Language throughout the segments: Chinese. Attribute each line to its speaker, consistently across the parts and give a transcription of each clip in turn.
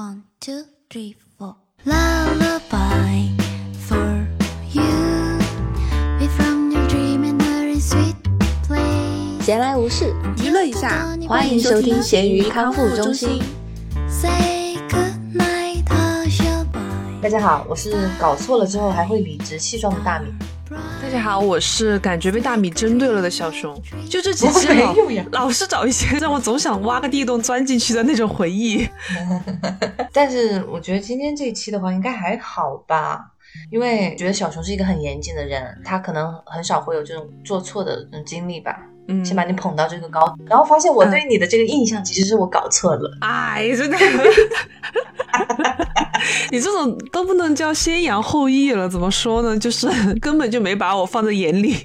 Speaker 1: One, two, three, four. Lullaby for you. We from your dream and in sweet place.
Speaker 2: 闲来无事，
Speaker 3: 娱乐一下，
Speaker 2: 欢迎收听咸鱼康复中心。
Speaker 1: Say goodnight, hush your bye.
Speaker 4: 大家好，我是搞错了之后还会理直气壮的大米。
Speaker 3: 大家好，我是感觉被大米针对了的小熊。就这几期老是找一些让我总想挖个地洞钻进去的那种回忆。
Speaker 4: 但是我觉得今天这一期的话应该还好吧，因为觉得小熊是一个很严谨的人，他可能很少会有这种做错的嗯经历吧。
Speaker 3: 嗯，
Speaker 4: 先把你捧到这个高，然后发现我对你的这个印象其实是我搞错了。
Speaker 3: 哎，真的，你这种都不能叫先扬后抑了，怎么说呢？就是 根本就没把我放在眼里。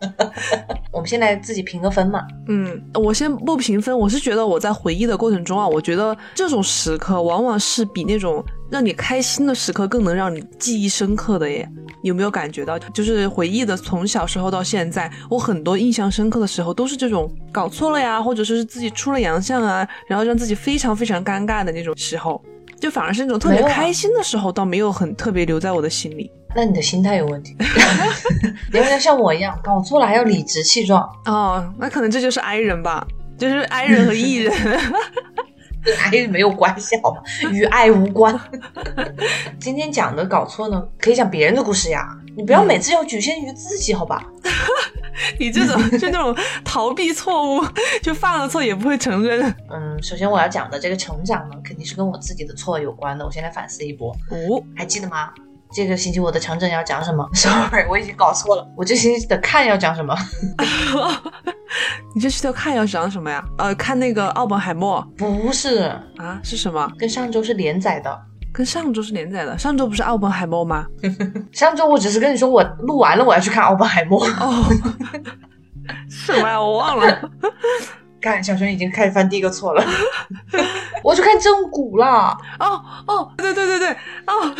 Speaker 4: 我们现在自己评个分嘛。
Speaker 3: 嗯，我先不评分，我是觉得我在回忆的过程中啊，我觉得这种时刻往往是比那种让你开心的时刻更能让你记忆深刻的耶。有没有感觉到？就是回忆的从小时候到现在，我很多印象深刻的时候都是这种搞错了呀，或者说是自己出了洋相啊，然后让自己非常非常尴尬的那种时候，就反而是那种特别开心的时候，倒没有很特别留在我的心里。
Speaker 4: 那你的心态有问题，你要像像我一样搞错了还要理直气壮，
Speaker 3: 哦，那可能这就是 I 人吧，就是 I 人和 E 人。
Speaker 4: 跟爱没有关系好吗？与爱无关。今天讲的搞错呢，可以讲别人的故事呀，你不要每次要局限于自己，好吧？
Speaker 3: 你这种就那种逃避错误，就犯了错也不会承认。
Speaker 4: 嗯，首先我要讲的这个成长呢，肯定是跟我自己的错有关的。我先来反思一波，
Speaker 3: 哦，
Speaker 4: 还记得吗？这个星期我的长征要讲什么？Sorry，我已经搞错了。我这星期的看要讲什么？
Speaker 3: 你这期的看要讲什么呀？呃，看那个奥本海默
Speaker 4: 不是，
Speaker 3: 啊，是什么？
Speaker 4: 跟上周是连载的。
Speaker 3: 跟上周是连载的，上周不是奥本海默吗？
Speaker 4: 上周我只是跟你说我录完了，我要去看奥本海默。
Speaker 3: 哦，什么呀？我忘了。
Speaker 4: 看，小熊已经开始犯第一个错了。我去看正骨了。
Speaker 3: 哦哦，对对对对，哦。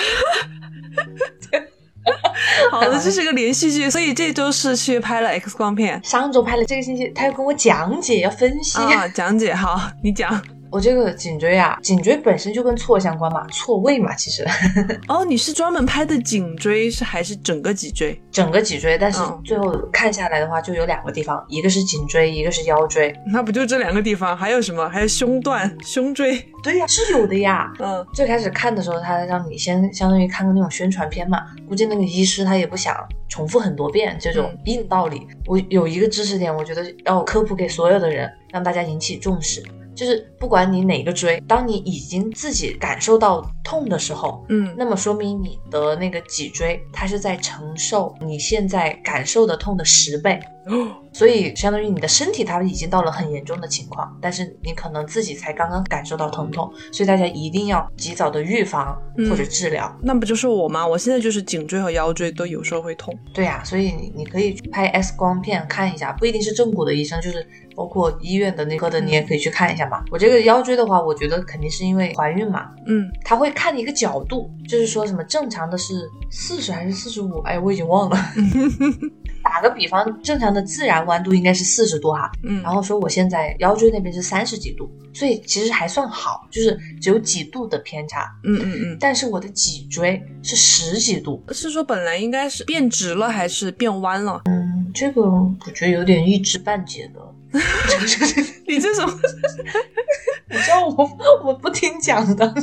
Speaker 3: 好的，这是个连续剧，所以这周是去拍了 X 光片
Speaker 4: 上周拍了，这个星期他要跟我讲解，要分析。
Speaker 3: 啊，讲解好，你讲。
Speaker 4: 我这个颈椎啊，颈椎本身就跟错相关嘛，错位嘛，其实
Speaker 3: 哦，你是专门拍的颈椎是还是整个脊椎？
Speaker 4: 整个脊椎，但是
Speaker 3: 嗯
Speaker 4: 最后看下来的话，就有两个地方，一个是颈椎，一个是腰椎。
Speaker 3: 那不就这两个地方？还有什么？还有胸段、胸椎。
Speaker 4: 对呀、是有的呀。
Speaker 3: 嗯，
Speaker 4: 最开始看的时候，他让你先相当于看个那种宣传片嘛，估计那个医师他也不想重复很多遍这种
Speaker 3: 嗯
Speaker 4: 硬道理。我有一个知识点，我觉得要科普给所有的人，让大家引起重视。就是不管你哪个椎，当你已经自己感受到痛的时候，
Speaker 3: 嗯。
Speaker 4: 那么说明你的那个脊椎它是在承受你现在感受的痛的十倍，所以相当于你的身体它已经到了很严重的情况，但是你可能自己才刚刚感受到疼痛，所以大家一定要及早的预防
Speaker 3: 嗯
Speaker 4: 或者治疗。
Speaker 3: 那不就是我吗？我现在就是颈椎和腰椎都有时候会痛。
Speaker 4: 对呀、所以你你可以去拍 X 光片看一下，不一定是正骨的医生，就是包括医院的那科的，你也可以去看一下嘛。我这个腰椎的话，我觉得肯定是因为怀孕嘛，
Speaker 3: 嗯，
Speaker 4: 他会看一个角度，就是说什么正常的是四十还是四十五？哎，我已经忘了。打个比方，正常的自然弯度应该是四十度哈，
Speaker 3: 嗯
Speaker 4: 然后说我现在腰椎那边是三十几度，所以其实还算好，就是只有几度的偏差。
Speaker 3: 嗯嗯嗯
Speaker 4: 但是我的脊椎是十几度，
Speaker 3: 嗯，是说本来应该是变直了还是变弯了？
Speaker 4: 嗯，这个我觉得有点一知半解的。
Speaker 3: 你这种，
Speaker 4: 你知道我我不听讲的，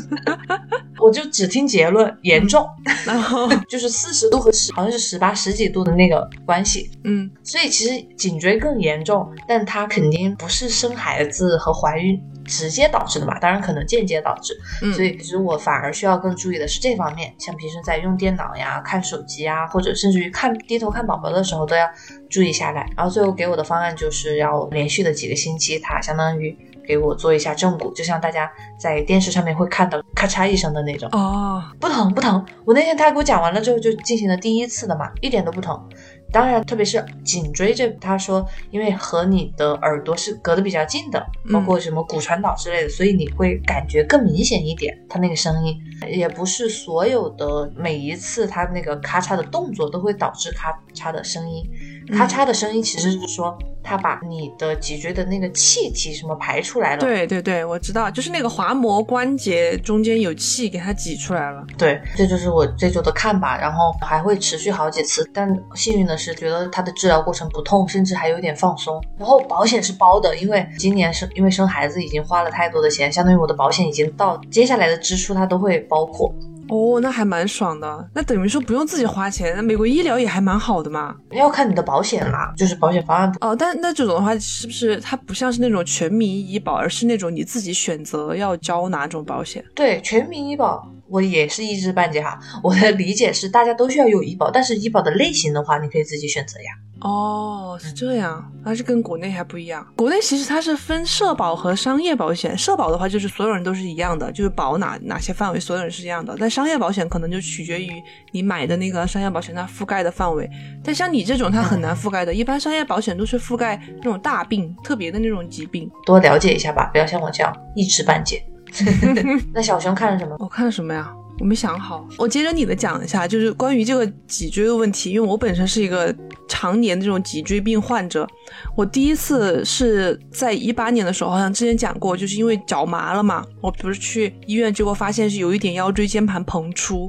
Speaker 4: 我就只听结论，严重，
Speaker 3: 然后？
Speaker 4: 就是四十度和十好像是十八十几度的那个关系。
Speaker 3: 嗯。
Speaker 4: 所以其实颈椎更严重，但它肯定不是生孩子和怀孕直接导致的嘛，当然可能间接导致。
Speaker 3: 嗯，
Speaker 4: 所以其实我反而需要更注意的是这方面，像平时在用电脑呀、看手机啊，或者甚至于看低头看宝宝的时候都要注意下来。然后最后给我的方案就是要连续的几个星期，他相当于给我做一下正骨，就像大家在电视上面会看到咔嚓一声的那种。
Speaker 3: 哦，
Speaker 4: 不疼不疼。我那天他给我讲完了之后，就进行了第一次的嘛，一点都不疼。当然，特别是颈椎这，他说因为和你的耳朵是隔得比较近的，包括什么骨传导之类的，所以你会感觉更明显一点，他那个声音。也不是所有的每一次他那个咔嚓的动作都会导致咔嚓的声音。咔嚓的声音其实是说它把你的脊椎的那个气体什么排出来了。
Speaker 3: 对对对，我知道，就是那个滑膜关节中间有气给它挤出来了。
Speaker 4: 对，这就是我这周的看吧，然后还会持续好几次。但幸运的是，觉得它的治疗过程不痛，甚至还有点放松。然后保险是包的，因为今年是因为生孩子已经花了太多的钱，相当于我的保险已经到接下来的支出它都会包括。
Speaker 3: 哦，那还蛮爽的。那等于说不用自己花钱，那美国医疗也还蛮好的嘛。
Speaker 4: 要看你的保险啦，就是保险方案。
Speaker 3: 哦，但那这种的话，是不是它不像是那种全民医保，而是那种你自己选择要交哪种保险？
Speaker 4: 对，全民医保我也是一知半解哈。我的理解是，大家都需要有医保，但是医保的类型的话，你可以自己选择呀。
Speaker 3: 哦，是这样，还是跟国内还不一样。国内其实它是分社保和商业保险，社保的话就是所有人都是一样的，就是保哪哪些范围，所有人是一样的。但商业保险可能就取决于你买的那个商业保险它覆盖的范围。但像你这种，它很难覆盖的。一般商业保险都是覆盖那种大病、特别的那种疾病。
Speaker 4: 多了解一下吧，不要像我这样一知半解。那小熊看了什么？
Speaker 3: 我看了什么呀？我没想好。我接着你的讲一下，就是关于这个脊椎的问题，因为我本身是一个常年这种脊椎病患者。我第一次是在一八年的时候，好像之前讲过，就是因为脚麻了嘛，我不是去医院，结果发现是有一点腰椎间盘膨出。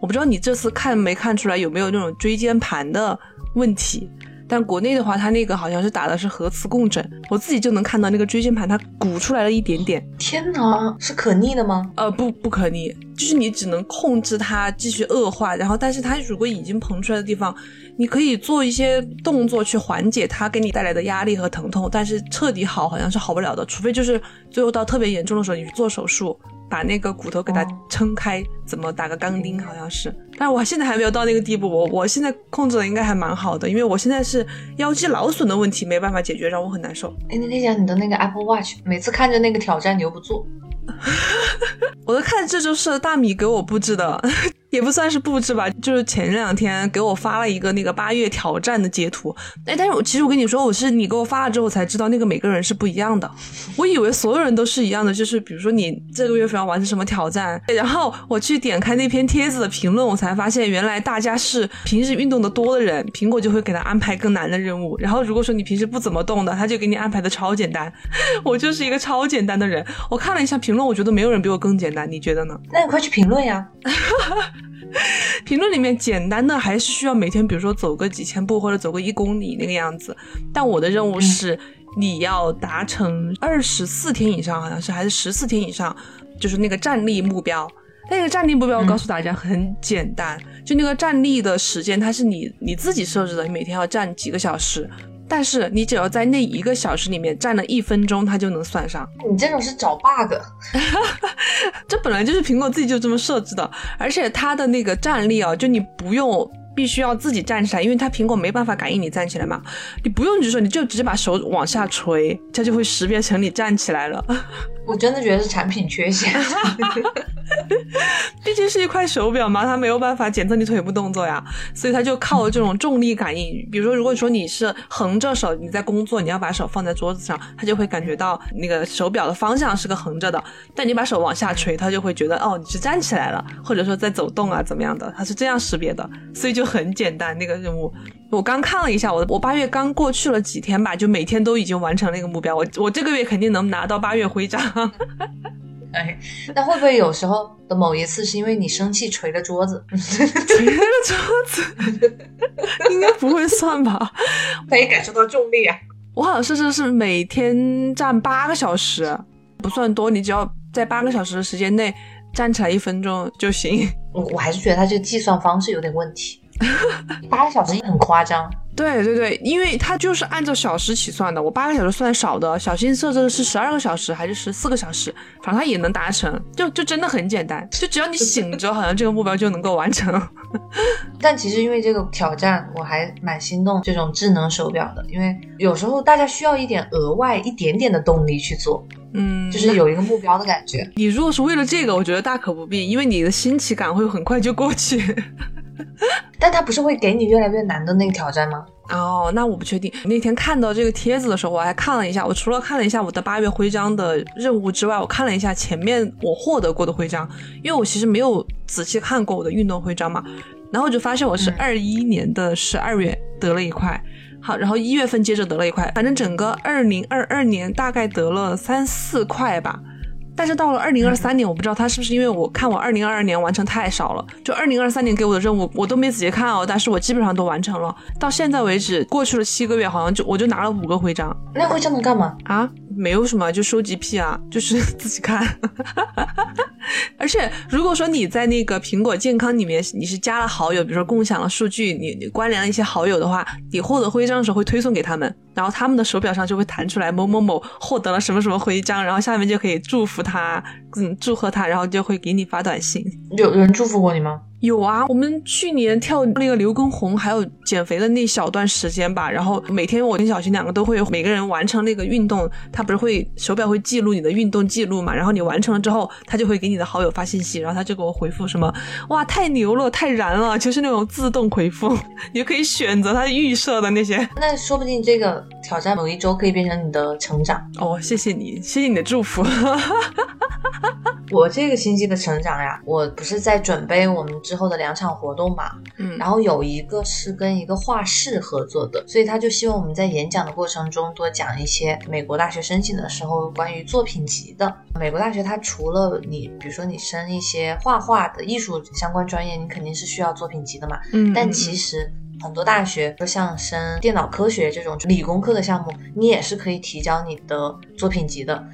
Speaker 3: 我不知道你这次看没看出来有没有那种椎间盘的问题。但国内的话，它那个好像是打的是核磁共振，我自己就能看到那个椎间盘它鼓出来了一点点。
Speaker 4: 天哪，是可逆的吗？
Speaker 3: 呃，不，不可逆，就是你只能控制它继续恶化，然后，但是它如果已经膨出来的地方，你可以做一些动作去缓解它给你带来的压力和疼痛，但是彻底好好像是好不了的，除非就是最后到特别严重的时候，你去做手术。把那个骨头给它撑开，怎么打个钢钉？好像是，但是我现在还没有到那个地步。我我现在控制的应该还蛮好的，因为我现在是腰肌劳损的问题没办法解决，让我很难受。
Speaker 4: 哎，那天讲你的那个 Apple Watch，每次看着那个挑战你又不做。
Speaker 3: 我都看这就是大米给我布置的。也不算是布置吧，就是前两天给我发了一个那个八月挑战的截图。哎，但是我其实我跟你说，我是你给我发了之后才知道，那个每个人是不一样的。我以为所有人都是一样的，就是比如说你这个月份要完成什么挑战，然后我去点开那篇帖子的评论，我才发现原来大家是平时运动的多的人，苹果就会给他安排更难的任务。然后如果说你平时不怎么动的，他就给你安排的超简单。我就是一个超简单的人。我看了一下评论，我觉得没有人比我更简单，你觉得呢？
Speaker 4: 那你快去评论呀。
Speaker 3: 评论里面简单的还是需要每天，比如说走个几千步或者走个一公里那个样子。但我的任务是你要达成二十四天以上，好像是还是十四天以上，就是那个站立目标。那个站立目标，我告诉大家很简单，就那个站立的时间，它是你你自己设置的，你每天要站几个小时。但是你只要在那一个小时里面站了一分钟，它就能算上。
Speaker 4: 你这种是找 bug，
Speaker 3: 这本来就是苹果自己就这么设置的，而且它的那个站立啊，就你不用必须要自己站起来，因为它苹果没办法感应你站起来嘛，你不用举手你就直接把手往下垂，它就会识别成你站起来了。
Speaker 4: 我真的觉得是产品缺陷，
Speaker 3: 毕竟是一块手表嘛，它没有办法检测你腿部动作呀，所以它就靠这种重力感应。比如说，如果说你是横着手，你在工作，你要把手放在桌子上，它就会感觉到那个手表的方向是个横着的。但你把手往下垂，它就会觉得哦，你是站起来了，或者说在走动啊，怎么样的，它是这样识别的。所以就很简单那个任务。我刚看了一下，我我八月刚过去了几天吧，就每天都已经完成了一个目标。我我这个月肯定能拿到八月徽章。
Speaker 4: 哎，那会不会有时候的某一次是因为你生气捶了桌子？
Speaker 3: 捶了桌子，应该不会算吧？
Speaker 4: 可以感受到重力啊！
Speaker 3: 我好像是是是每天站八个小时，不算多，你只要在八个小时的时间内站起来一分钟就行。
Speaker 4: 我我还是觉得他这个计算方式有点问题。八个小时也很夸张，
Speaker 3: 对对对，因为它就是按照小时起算的。我八个小时算少的，小新设置的是十二个小时还是十四个小时，反正它也能达成，就就真的很简单，就只要你醒着，好像这个目标就能够完成。
Speaker 4: 但其实因为这个挑战，我还蛮心动这种智能手表的，因为有时候大家需要一点额外一点点的动力去做，
Speaker 3: 嗯，
Speaker 4: 就是有一个目标的感觉。
Speaker 3: 你如果是为了这个，我觉得大可不必，因为你的新奇感会很快就过去。
Speaker 4: 但他不是会给你越来越难的那个挑战吗？
Speaker 3: 哦，那我不确定。那天看到这个帖子的时候，我还看了一下。我除了看了一下我的八月徽章的任务之外，我看了一下前面我获得过的徽章，因为我其实没有仔细看过我的运动徽章嘛。然后我就发现我是二一年的十二月得了一块，好，然后一月份接着得了一块，反正整个二零二二年大概得了三四块吧。但是到了二零二三年，我不知道他是不是因为我看我二零二二年完成太少了，就二零二三年给我的任务我都没仔细看哦，但是我基本上都完成了。到现在为止，过去了七个月，好像就我就拿了五个徽章
Speaker 4: 那徽章能干嘛？
Speaker 3: 啊，没有什么，就收集癖啊，就是 自己看。而且如果说你在那个苹果健康里面你是加了好友，比如说共享了数据，你你关联了一些好友的话，你获得徽章的时候会推送给他们，然后他们的手表上就会弹出来某某某获得了什么什么徽章，然后下面就可以祝福他，嗯，祝贺他，然后就会给你发短信。
Speaker 4: 有有人祝福过你吗？
Speaker 3: 有啊，我们去年跳那个刘畊宏还有减肥的那小段时间吧，然后每天我跟小新两个都会每个人完成那个运动，他不是会手表会记录你的运动记录嘛，然后你完成了之后，他就会给你的好友发信息，然后他就给我回复什么，哇，太牛了，太燃了，就是那种自动回复，你就可以选择他预设的那些。
Speaker 4: 那说不定这个挑战某一周可以变成你的成长。
Speaker 3: 哦，谢谢你，谢谢你的祝福。
Speaker 4: 我这个星期的成长呀，我不是在准备我们之后的两场活动嘛，
Speaker 3: 嗯。
Speaker 4: 然后有一个是跟一个画室合作的，所以他就希望我们在演讲的过程中多讲一些美国大学申请的时候关于作品集的。美国大学它除了你，比如说你升一些画画的艺术相关专业，你肯定是需要作品集的嘛，
Speaker 3: 嗯，
Speaker 4: 但
Speaker 3: 嗯。
Speaker 4: 其实很多大学，就像升电脑科学这种理工科的项目，你也是可以提交你的作品集的。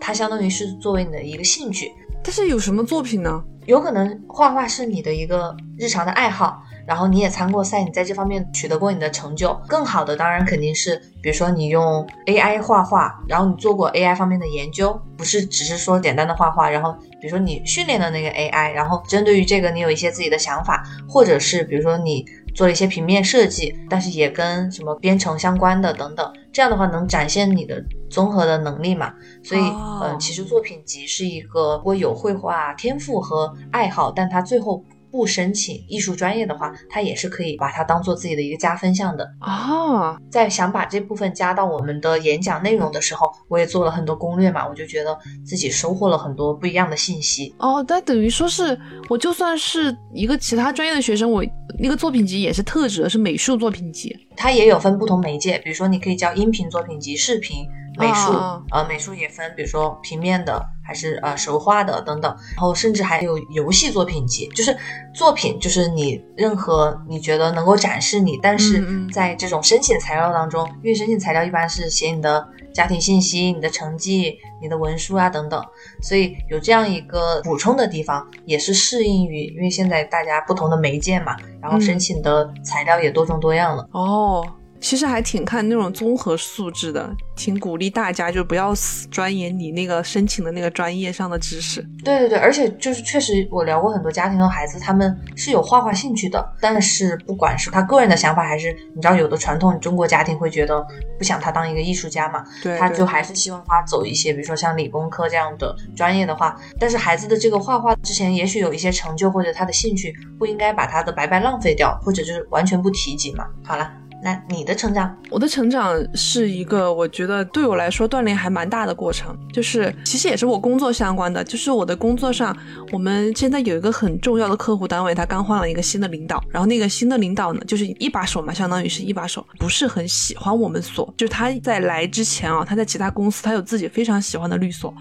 Speaker 4: 它相当于是作为你的一个兴趣，
Speaker 3: 但是有什么作品呢？
Speaker 4: 有可能画画是你的一个日常的爱好，然后你也参过赛，你在这方面取得过你的成就。更好的当然肯定是，比如说你用 AI 画画，然后你做过 AI 方面的研究，不是只是说简单的画画，然后比如说你训练的那个 AI，然后针对于这个你有一些自己的想法，或者是比如说你做了一些平面设计，但是也跟什么编程相关的等等，这样的话能展现你的综合的能力嘛。所以，
Speaker 3: 哦
Speaker 4: 呃，其实作品集是一个，如果有绘画天赋和爱好，但他最后不申请艺术专业的话，他也是可以把它当做自己的一个加分项的。
Speaker 3: 啊，
Speaker 4: 在想把这部分加到我们的演讲内容的时候，我也做了很多攻略嘛，我就觉得自己收获了很多不一样的信息。
Speaker 3: 哦，那等于说是我就算是一个其他专业的学生，我那个作品集也是特指的是美术作品集。
Speaker 4: 它也有分不同媒介，比如说你可以教音频作品集、视频、美术，
Speaker 3: 啊
Speaker 4: 呃，美术也分，比如说平面的还是呃手画的等等，然后甚至还有游戏作品集，就是作品就是你任何你觉得能够展示你，但是在这种申请材料当中，因为申请材料一般是写你的家庭信息、你的成绩、你的文书啊等等，所以有这样一个补充的地方，也是适应于因为现在大家不同的媒介嘛，然后
Speaker 3: 嗯。
Speaker 4: 申请的材料也多种多样了。
Speaker 3: 哦，其实还挺看那种综合素质的，挺鼓励大家就不要死钻研你那个申请的那个专业上的知识。
Speaker 4: 对对对，而且就是确实，我聊过很多家庭的孩子，他们是有画画兴趣的，但是不管是他个人的想法，还是你知道有的传统中国家庭会觉得不想他当一个艺术家嘛，
Speaker 3: 对，对
Speaker 4: 他就还是希望他走一些，比如说像理工科这样的专业的话，但是孩子的这个画画之前也许有一些成就或者他的兴趣，不应该把他的白白浪费掉，或者就是完全不提及嘛。好了，那你的成长，
Speaker 3: 我的成长是一个，我觉得对我来说锻炼还蛮大的过程，就是其实也是我工作相关的，就是我的工作上，我们现在有一个很重要的客户单位，他刚换了一个新的领导，然后那个新的领导呢，就是一把手嘛，相当于是一把手，不是很喜欢我们所，就是他在来之前啊，他在其他公司他有自己非常喜欢的律所，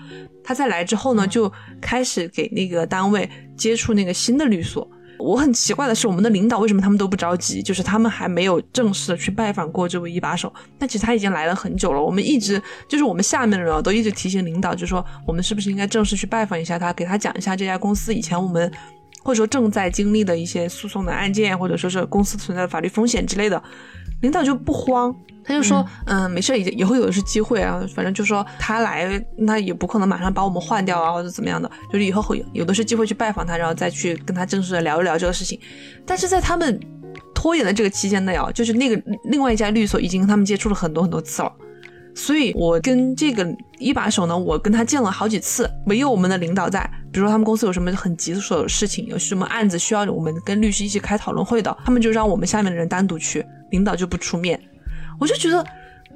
Speaker 3: 他在来之后呢，就开始给那个单位接触那个新的律所。我很奇怪的是，我们的领导为什么他们都不着急？就是他们还没有正式的去拜访过这位一把手。但其实他已经来了很久了。我们一直就是我们下面的人啊，都一直提醒领导，就说我们是不是应该正式去拜访一下他，给他讲一下这家公司以前我们或者说正在经历的一些诉讼的案件，或者说是公司存在的法律风险之类的。领导就不慌，他就说，嗯，没事，以以后有的是机会啊，反正就说他来，那也不可能马上把我们换掉啊，或者怎么样的，就是以后会有有的是机会去拜访他，然后再去跟他正式的聊一聊这个事情。但是在他们拖延的这个期间内啊，就是那个另外一家律所已经跟他们接触了很多很多次了。所以，我跟这个一把手呢，我跟他见了好几次，没有我们的领导在。比如说，他们公司有什么很棘手的事情，有什么案子需要我们跟律师一起开讨论会的，他们就让我们下面的人单独去，领导就不出面。我就觉得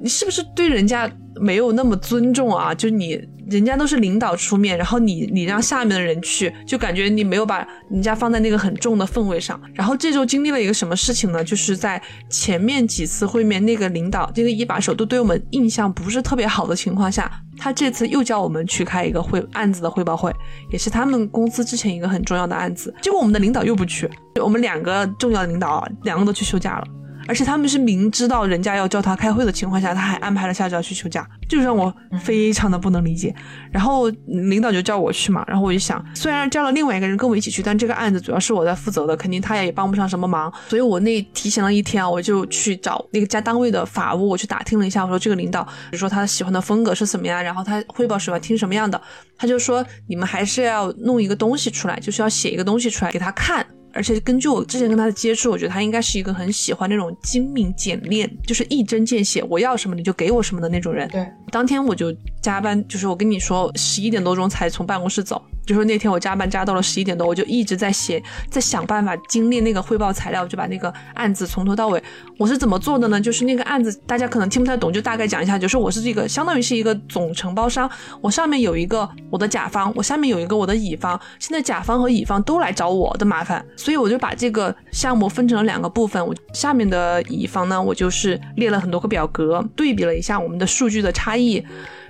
Speaker 3: 你是不是对人家没有那么尊重啊？就你人家都是领导出面，然后你你让下面的人去，就感觉你没有把人家放在那个很重的氛围上。然后这周经历了一个什么事情呢？就是在前面几次会面，那个领导那个一把手都对我们印象不是特别好的情况下，他这次又叫我们去开一个汇案子的汇报会，也是他们公司之前一个很重要的案子。结果我们的领导又不去，我们两个重要的领导，两个都去休假了。而且他们是明知道人家要叫他开会的情况下，他还安排了下周要去休假，就让我非常的不能理解。然后领导就叫我去嘛，然后我就想，虽然叫了另外一个人跟我一起去，但这个案子主要是我在负责的，肯定他也帮不上什么忙。所以我那提前了一天啊，我就去找那个家单位的法务，我去打听了一下，我说这个领导，比如说他喜欢的风格是什么呀，然后他汇报喜欢听什么样的，他就说你们还是要弄一个东西出来，就是要写一个东西出来给他看。而且根据我之前跟他的接触，我觉得他应该是一个很喜欢那种精明简练，就是一针见血，我要什么你就给我什么的那种人。
Speaker 4: 对，
Speaker 3: 当天我就加班，就是我跟你说十一点多钟才从办公室走。就是那天我加班加到了十一点多，我就一直在写，在想办法精炼那个汇报材料，就把那个案子从头到尾。我是怎么做的呢？就是那个案子大家可能听不太懂，就大概讲一下。就是我是这个相当于是一个总承包商，我上面有一个我的甲方，我下面有一个我的乙方。现在甲方和乙方都来找我的麻烦，所以我就把这个项目分成了两个部分。我下面的乙方呢，我就是列了很多个表格，对比了一下我们的数据的差异。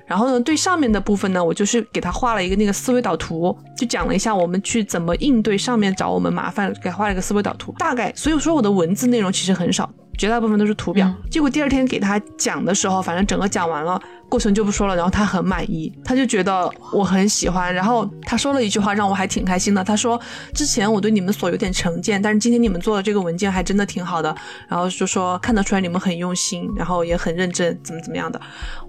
Speaker 3: 然后呢，对上面的部分呢，我就是给他画了一个那个思维导图，就讲了一下我们去怎么应对上面找我们麻烦，给画了一个思维导图。大概，所以说我的文字内容其实很少，绝大部分都是图表。结果第二天给他讲的时候，反正整个讲完了。过程就不说了，然后他很满意，他就觉得我很喜欢，然后他说了一句话让我还挺开心的，他说之前我对你们所有点成见，但是今天你们做的这个文件还真的挺好的，然后就说看得出来你们很用心，然后也很认真，怎么怎么样的，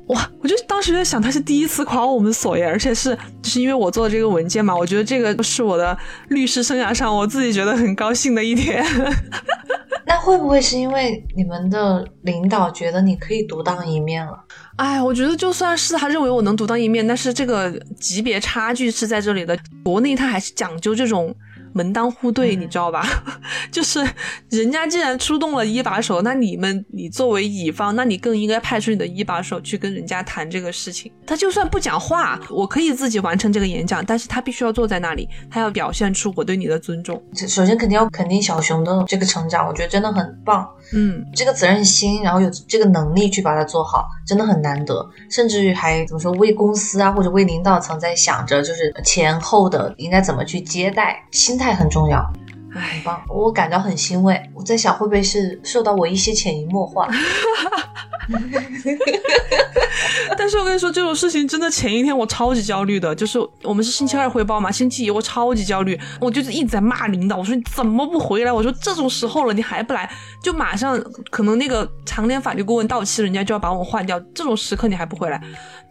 Speaker 3: 哇，我就当时在想他是第一次夸我们所耶，而且是就是因为我做的这个文件嘛，我觉得这个是我的律师生涯上我自己觉得很高兴的一点。
Speaker 4: 那会不会是因为你们的领导觉得你可以独当一面了？
Speaker 3: 哎，我觉得就算是他认为我能独当一面，但是这个级别差距是在这里的。国内他还是讲究这种。门当户对，你知道吧？就是人家既然出动了一把手，那你们你作为乙方，那你更应该派出你的一把手去跟人家谈这个事情。他就算不讲话，我可以自己完成这个演讲，但是他必须要坐在那里，他要表现出我对你的尊重。
Speaker 4: 首先肯定要肯定小熊的这个成长，我觉得真的很棒。
Speaker 3: 嗯，
Speaker 4: 这个责任心，然后有这个能力去把它做好，真的很难得。甚至于还怎么说，为公司啊或者为领导层在想着，就是前后的应该怎么去接待，心态。很重要，很棒，我感到很欣慰。我在想，会不会是受到我一些潜移默化？
Speaker 3: 但是我跟你说，这种事情真的前一天我超级焦虑的，就是我们是星期二汇报嘛，星期一我超级焦虑，我就是一直在骂领导，我说你怎么不回来？我说这种时候了你还不来，就马上可能那个常年法律顾问到期，人家就要把我换掉，这种时刻你还不回来？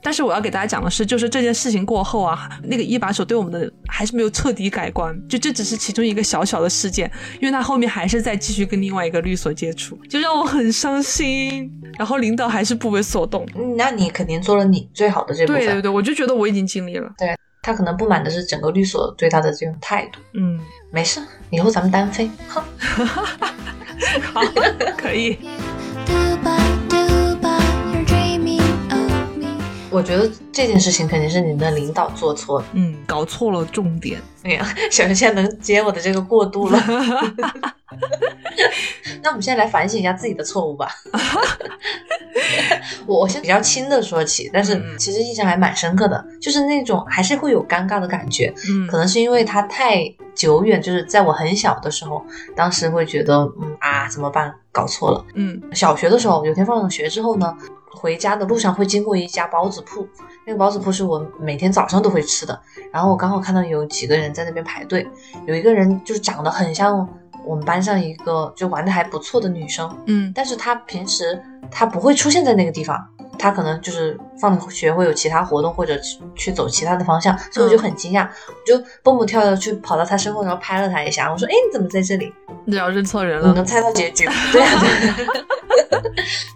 Speaker 3: 但是我要给大家讲的是，就是这件事情过后啊，那个一把手对我们的还是没有彻底改观，就这只是其中一个小小的事件，因为他后面还是在继续跟另外一个律所接触，就让我很伤心。然后领导还是不为所动，
Speaker 4: 那你肯定做了你最好的这部分。
Speaker 3: 对对对，我就觉得我已经尽力了。
Speaker 4: 对他可能不满的是整个律所对他的这种态度。
Speaker 3: 嗯，
Speaker 4: 没事，以后咱们单飞。
Speaker 3: 好，可以。
Speaker 4: 我觉得这件事情肯定是你的领导做错了，
Speaker 3: 嗯，搞错了重点。
Speaker 4: 哎呀，小陈现在能接我的这个过渡了。那我们现在来反省一下自己的错误吧。我我先比较轻的说起，但是其实印象还蛮深刻的，就是那种还是会有尴尬的感觉。
Speaker 3: 嗯，
Speaker 4: 可能是因为它太久远，就是在我很小的时候，当时会觉得，嗯啊，怎么办？搞错了。
Speaker 3: 嗯，
Speaker 4: 小学的时候，有天放了学之后呢。回家的路上会经过一家包子铺，那个包子铺是我每天早上都会吃的。然后我刚好看到有几个人在那边排队，有一个人就是长得很像我们班上一个就玩的还不错的女生，
Speaker 3: 嗯，
Speaker 4: 但是她平时她不会出现在那个地方，她可能就是放学会有其他活动或者去走其他的方向，所以我就很惊讶，我就蹦蹦跳跳去跑到他身后，然后拍了他一下，我说：“哎，你怎么在这里？”
Speaker 3: 你要认错人了，
Speaker 4: 我能猜到结局，对啊。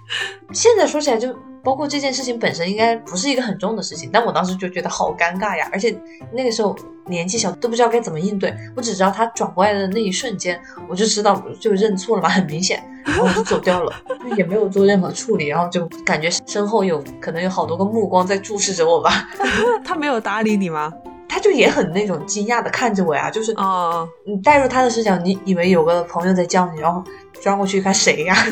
Speaker 4: 现在说起来就。包括这件事情本身应该不是一个很重的事情，但我当时就觉得好尴尬呀，而且那个时候年纪小，都不知道该怎么应对。我只知道他转过来的那一瞬间，我就知道就认错了嘛，很明显，然后我就走掉了，就也没有做任何处理，然后就感觉身后有可能有好多个目光在注视着我吧。
Speaker 3: 他没有搭理你吗？
Speaker 4: 他就也很那种惊讶的看着我呀，就是
Speaker 3: 啊，
Speaker 4: 你带入他的视角，你以为有个朋友在叫你，然后转过去看谁呀？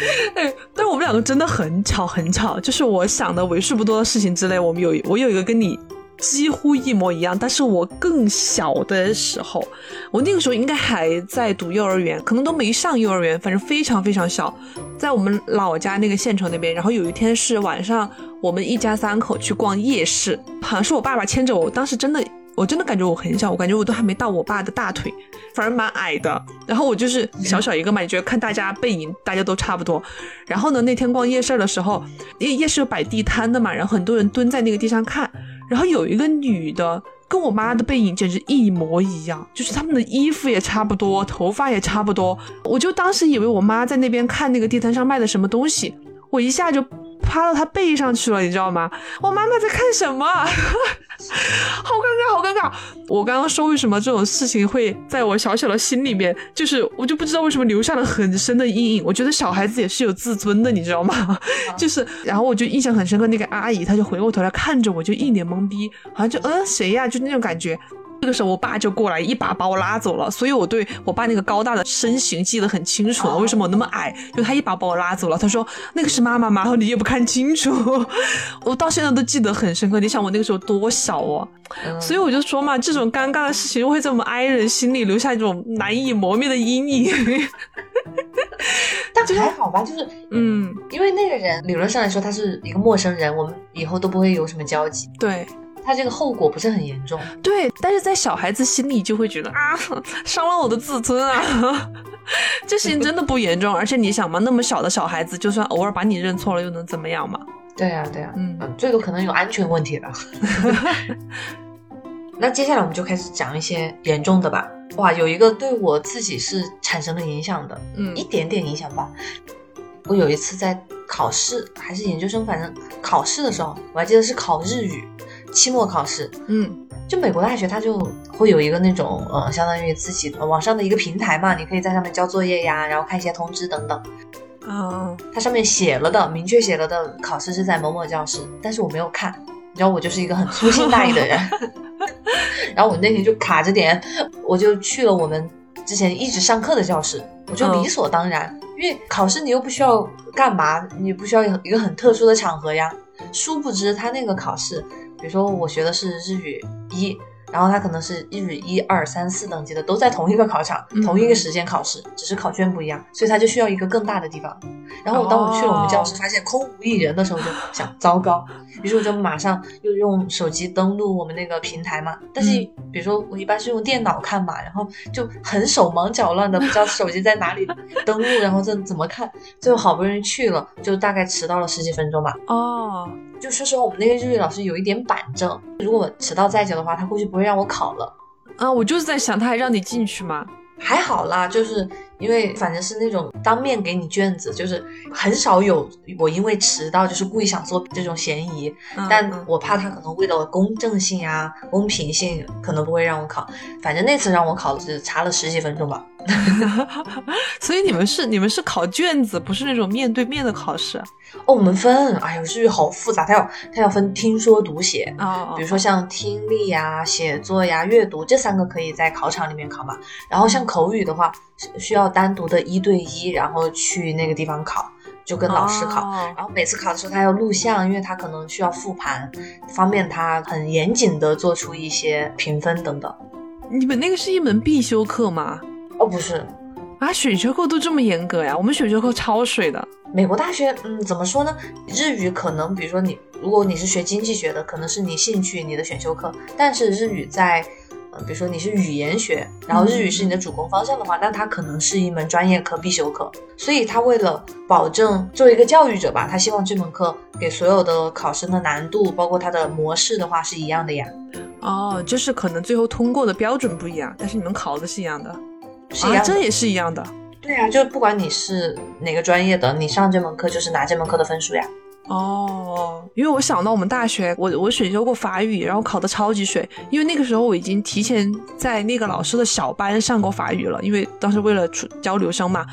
Speaker 3: 哎，但是我们两个真的很巧，很巧，就是我想的为数不多的事情之类，我们有我有一个跟你几乎一模一样，但是我更小的时候，我那个时候应该还在读幼儿园，可能都没上幼儿园，反正非常非常小，在我们老家那个县城那边，然后有一天是晚上，我们一家三口去逛夜市，好像是我爸爸牵着我，当时真的。我真的感觉我很小，我感觉我都还没到我爸的大腿，反而蛮矮的。然后我就是小小一个嘛，你觉得看大家背影，大家都差不多。然后呢，那天逛夜市的时候，夜夜市有摆地摊的嘛，然后很多人蹲在那个地上看。然后有一个女的，跟我妈的背影简直一模一样，就是他们的衣服也差不多，头发也差不多。我就当时以为我妈在那边看那个地摊上卖的什么东西，我一下就。趴到他背上去了，你知道吗？我妈妈在看什么？好尴尬，好尴尬！我刚刚说为什么这种事情会在我小小的心里面，就是我就不知道为什么留下了很深的阴影。我觉得小孩子也是有自尊的，你知道吗？就是，然后我就印象很深刻，那个阿姨她就回过头来看着我，就一脸懵逼，好像就嗯谁呀？就那种感觉。这个时候，我爸就过来一把把我拉走了，所以我对我爸那个高大的身形记得很清楚。为什么我那么矮？就他一把把我拉走了。他说：“那个是妈妈吗？”然后你也不看清楚，我到现在都记得很深刻。你想我那个时候多小哦，所以我就说嘛，这种尴尬的事情会在我们 I 人心里留下一种难以磨灭的阴影。
Speaker 4: 但还好吧，就是嗯，因为那个人理论上来说他是一个陌生人，我们以后都不会有什么交集。
Speaker 3: 对。
Speaker 4: 他这个后果不是很严重，
Speaker 3: 对，但是在小孩子心里就会觉得啊，伤了我的自尊啊。这事情真的不严重，而且你想嘛，那么小的小孩子，就算偶尔把你认错了，又能怎么样嘛？
Speaker 4: 对呀，对呀，嗯，最多可能有安全问题的。那接下来我们就开始讲一些严重的吧。哇，有一个对我自己是产生了影响的，嗯，一点点影响吧。我有一次在考试还是研究生，反正考试的时候，我还记得是考日语。期末考试，
Speaker 3: 嗯，
Speaker 4: 就美国大学，它就会有一个那种，呃，相当于自己网上的一个平台嘛，你可以在上面交作业呀，然后看一些通知等等。
Speaker 3: 哦，
Speaker 4: 它上面写了的，明确写了的考试是在某某教室，但是我没有看，你知道我就是一个很粗心大意的人。然后我那天就卡着点，我就去了我们之前一直上课的教室，我就理所当然，因为考试你又不需要干嘛，你不需要一个很特殊的场合呀。殊不知他那个考试。比如说，我学的是日语一。然后他可能是日语一二三四等级的都在同一个考场，同一个时间考试，只是考卷不一样，所以他就需要一个更大的地方。然后当我去了我们教室，发现空无一人的时候，就想糟糕。于是我就马上又用手机登录我们那个平台嘛。但是比如说我一般是用电脑看嘛，然后就很手忙脚乱的，不知道手机在哪里 登录，然后这怎么看？最后好不容易去了，就大概迟到了十几分钟吧。
Speaker 3: 哦，
Speaker 4: 就说实话，我们那个日语老师有一点板正，如果迟到再久的话，他估计不会。让我考了
Speaker 3: 啊！我就是在想，他还让你进去吗？
Speaker 4: 还好啦，就是因为反正是那种当面给你卷子，就是很少有我因为迟到就是故意想做这种嫌疑。但我怕他可能为了公正性啊、公平性，可能不会让我考。反正那次让我考的是差了十几分钟吧。
Speaker 3: 所以你们是你们是考卷子，不是那种面对面的考试
Speaker 4: 哦。我们分，哎呦，日语好复杂，它要它要分听说读写
Speaker 3: 啊。
Speaker 4: 比如说像听力呀、写作呀、阅读这三个可以在考场里面考嘛。然后像口语的话，需要单独的一对一，然后去那个地方考，就跟老师考。然后每次考的时候，他要录像，因为他可能需要复盘，方便他很严谨的做出一些评分等等。
Speaker 3: 你们那个是一门必修课吗？
Speaker 4: 哦，不是，
Speaker 3: 啊，选修课都这么严格呀？我们选修课超水的。
Speaker 4: 美国大学，嗯，怎么说呢？日语可能，比如说你，如果你是学经济学的，可能是你兴趣你的选修课。但是日语在，呃，比如说你是语言学，然后日语是你的主攻方向的话，那它可能是一门专业课必修课。所以他为了保证作为一个教育者吧，他希望这门课给所有的考生的难度，包括它的模式的话是一样的呀。
Speaker 3: 哦，就是可能最后通过的标准不一样，但是你们考的是一样的。
Speaker 4: 是啊，
Speaker 3: 这也是一样的。
Speaker 4: 对对呀、就不管你是哪个专业的，你上这门课就是拿这门课的分数呀。
Speaker 3: 哦，因为我想到我们大学，我我选修过法语，然后考的超级水，因为那个时候我已经提前在那个老师的小班上过法语了，因为当时为了出交流生嘛，